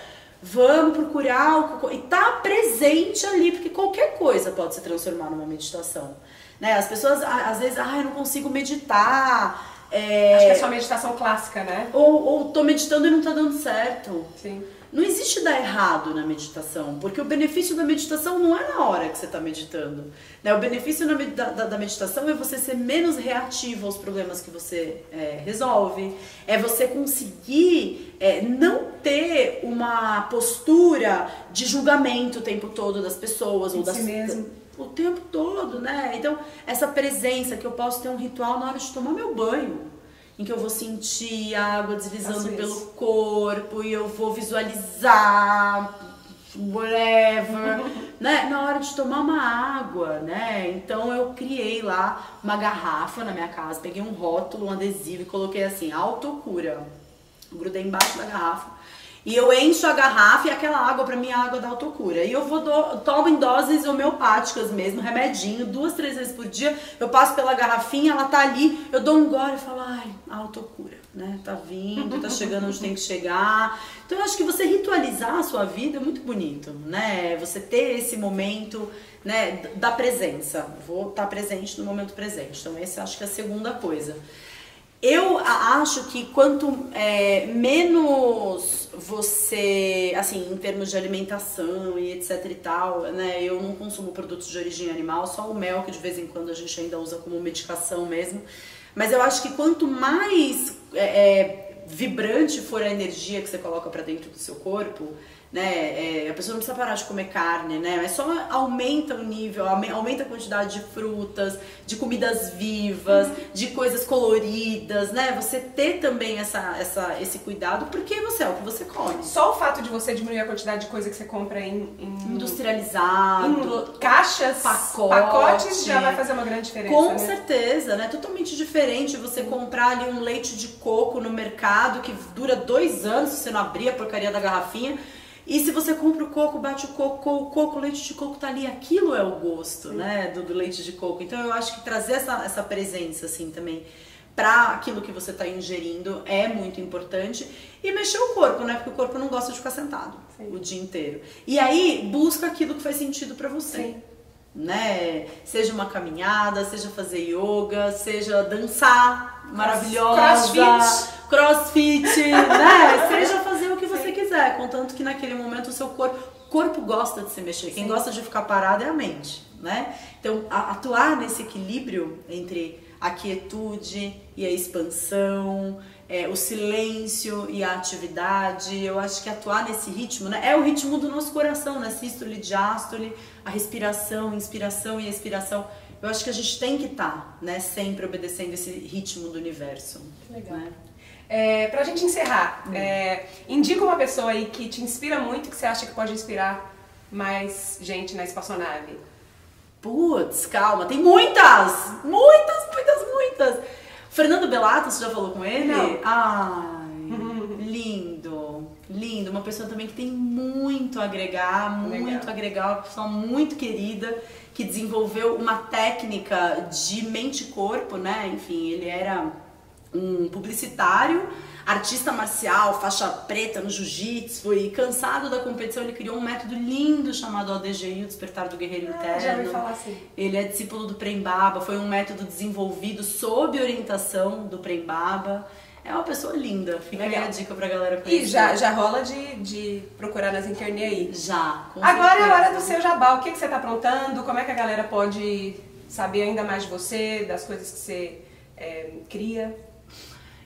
Vamos procurar. E tá presente ali, porque qualquer coisa pode se transformar numa meditação. Né? As pessoas, às vezes, ah, eu não consigo meditar. é, Acho que é só meditação clássica, né? ou, ou tô meditando e não tá dando certo. Sim. Não existe dar errado na meditação, porque o benefício da meditação não é na hora que você está meditando. Né? O benefício da, da- da meditação é você ser menos reativo aos problemas que você é, resolve, é você conseguir é, não ter uma postura de julgamento o tempo todo das pessoas ou De das si mesmo. o tempo todo, né? Então, essa presença que eu posso ter um ritual na hora de tomar meu banho, em que eu vou sentir a água deslizando pelo corpo e eu vou visualizar whatever, né? Na hora de tomar uma água, né? Então eu criei lá uma garrafa na minha casa, peguei um rótulo, um adesivo e coloquei assim, autocura. Grudei embaixo da garrafa. E eu encho a garrafa e aquela água pra mim é água da autocura. E eu vou do, tomo em doses homeopáticas mesmo, remedinho, duas, três vezes por dia. Eu passo pela garrafinha, ela tá ali, eu dou um gole e falo, ai, autocura, né? Tá vindo, tá chegando onde tem que chegar. Então eu acho que você ritualizar a sua vida é muito bonito, né? Você ter esse momento, né, da presença. Vou estar presente no momento presente. Então essa acho que é a segunda coisa. Eu acho que quanto é, menos você, assim, em termos de alimentação e etc e tal, né? Eu não consumo produtos de origem animal, só o mel que de vez em quando a gente ainda usa como medicação mesmo. Mas eu acho que quanto mais é, é, vibrante for a energia que você coloca pra dentro do seu corpo, né? é, a pessoa não precisa parar de comer carne, né? Mas só aumenta o nível, aume- aumenta a quantidade de frutas, de comidas vivas, de coisas coloridas, né? Você ter também essa, essa, esse cuidado, porque você é o que você come. Só o fato de você diminuir a quantidade de coisa que você compra em, em, Industrializado. em caixas, pacote. pacotes, já vai fazer uma grande diferença. Com né? certeza, né? Totalmente diferente você comprar ali um leite de coco no mercado que dura dois anos se você não abrir a porcaria da garrafinha. E se você compra o coco, bate o coco, o coco, o leite de coco tá ali, aquilo é o gosto, né, do, do leite de coco. Então eu acho que trazer essa, essa presença, assim, também para aquilo que você tá ingerindo é muito importante. E mexer o corpo, né, porque o corpo não gosta de ficar sentado Sim. o dia inteiro. E aí, busca aquilo que faz sentido para você Sim. né? Seja uma caminhada, seja fazer yoga, seja dançar maravilhosa, Crossfit. crossfit, né? Seja fazer o que você quiser, contanto que naquele momento o seu corpo, corpo gosta de se mexer. Quem Sim. gosta de ficar parado é a mente, né? Então, a- atuar nesse equilíbrio entre a quietude e a expansão, é, o silêncio e a atividade, eu acho que atuar nesse ritmo, né? É o ritmo do nosso coração, né? Sístole, diástole, a respiração, inspiração e expiração. eu acho que a gente tem que estar, tá, né, sempre obedecendo esse ritmo do universo. Legal. Né? É, pra gente encerrar, hum. é, indica uma pessoa aí que te inspira muito, que você acha que pode inspirar mais gente na espaçonave. Putz, calma, tem muitas! Muitas, muitas, muitas! Fernando Belato, você já falou com ele? Não. Ai, lindo, lindo. Uma pessoa também que tem muito a agregar, muito Legal. a agregar, uma pessoa muito querida, que desenvolveu uma técnica de mente e corpo, né? Enfim, ele era um publicitário, artista marcial, faixa preta no jiu-jitsu e cansado da competição, ele criou um método lindo chamado ODGI, o Despertar do Guerreiro ah, Interno. Já ouvi falar assim. Ele é discípulo do Prembaba, foi um método desenvolvido sob orientação do Prembaba. É uma pessoa linda, fica Legal. aí a dica pra galera conhecer. E já, já rola de, de procurar nas internet aí? Já, Agora certeza. é a hora do seu jabá, o que, que você tá aprontando, como é que a galera pode saber ainda mais de você, das coisas que você é, cria?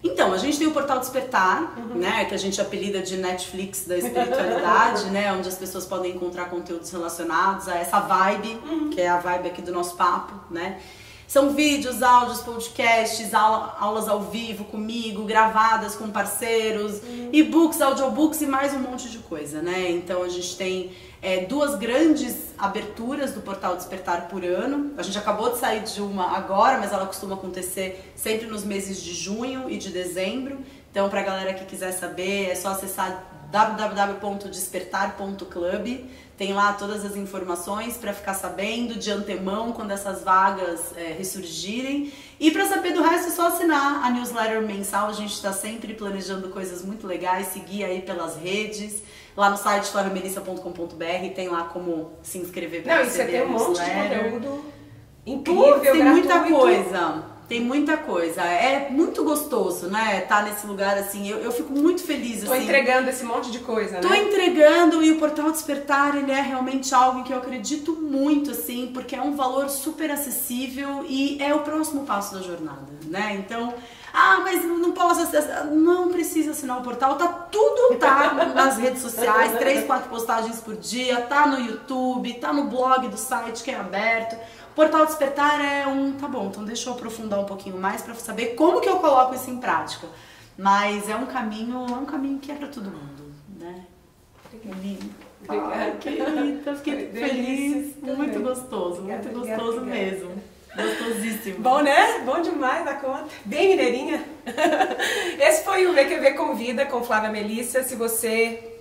Então, a gente tem o Portal Despertar, uhum. né, que a gente apelida de Netflix da espiritualidade, né, onde as pessoas podem encontrar conteúdos relacionados a essa vibe, uhum. que é a vibe aqui do nosso papo, né. São vídeos, áudios, podcasts, aula, aulas ao vivo comigo, gravadas com parceiros, uhum. e-books, audiobooks e mais um monte de coisa, né? Então a gente tem é, duas grandes aberturas do portal Despertar por ano. A gente acabou de sair de uma agora, mas ela costuma acontecer sempre nos meses de junho e de dezembro. Então, para a galera que quiser saber, é só acessar www.despertar.club. Tem lá todas as informações para ficar sabendo de antemão quando essas vagas é, ressurgirem. E para saber do resto é só assinar a newsletter mensal. A gente está sempre planejando coisas muito legais, seguir aí pelas redes. Lá no site floriamelissa.com.br tem lá como se inscrever para Não, e você tem um monte de conteúdo incrível, Tem gratuito. muita coisa. Tem muita coisa. É muito gostoso, né? Tá nesse lugar assim. Eu, eu fico muito feliz. Tô assim. entregando esse monte de coisa, Tô né? Tô entregando e o Portal Despertar, ele é realmente algo que eu acredito muito, assim, porque é um valor super acessível e é o próximo passo da jornada, né? Então, ah, mas não posso acessar. Não precisa assinar o portal, tá tudo tá nas redes sociais, três, quatro postagens por dia, tá no YouTube, tá no blog do site que é aberto. Portal Despertar é um, tá bom, então deixa eu aprofundar um pouquinho mais para saber como que eu coloco isso em prática. Mas é um caminho, é um caminho que é para todo mundo, né? Lindo. Ai, querida, fiquei feliz, muito gostoso, muito gostoso mesmo. Gostosíssimo. Bom, né? Bom demais a conta. Bem mineirinha. Esse foi o VQV Convida com Flávia Melissa. Se você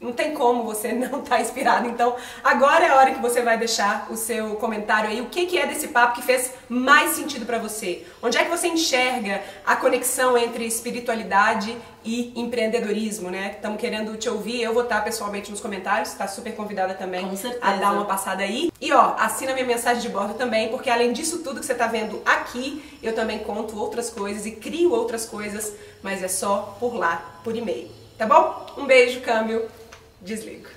não tem como você não estar tá inspirado. Então, agora é a hora que você vai deixar o seu comentário aí. O que, que é desse papo que fez mais sentido para você? Onde é que você enxerga a conexão entre espiritualidade e empreendedorismo, né? Estamos querendo te ouvir. Eu vou estar pessoalmente nos comentários. Está super convidada também a dar uma passada aí. E ó, assina minha mensagem de bordo também, porque além disso tudo que você está vendo aqui, eu também conto outras coisas e crio outras coisas, mas é só por lá, por e-mail. Tá bom? Um beijo, câmbio desligo.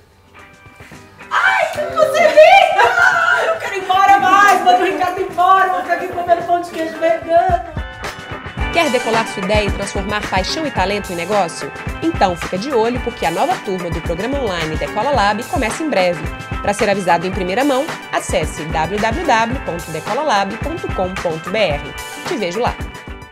Ai, você vê! Ah, eu quero ir embora mais! Manda o Ricardo embora! Vou ficar aqui comendo pão de queijo vegano! Quer decolar sua ideia e transformar paixão e talento em negócio? Então fica de olho porque a nova turma do programa online Decola Lab começa em breve. Para ser avisado em primeira mão, acesse www.decolalab.com.br. Te vejo lá!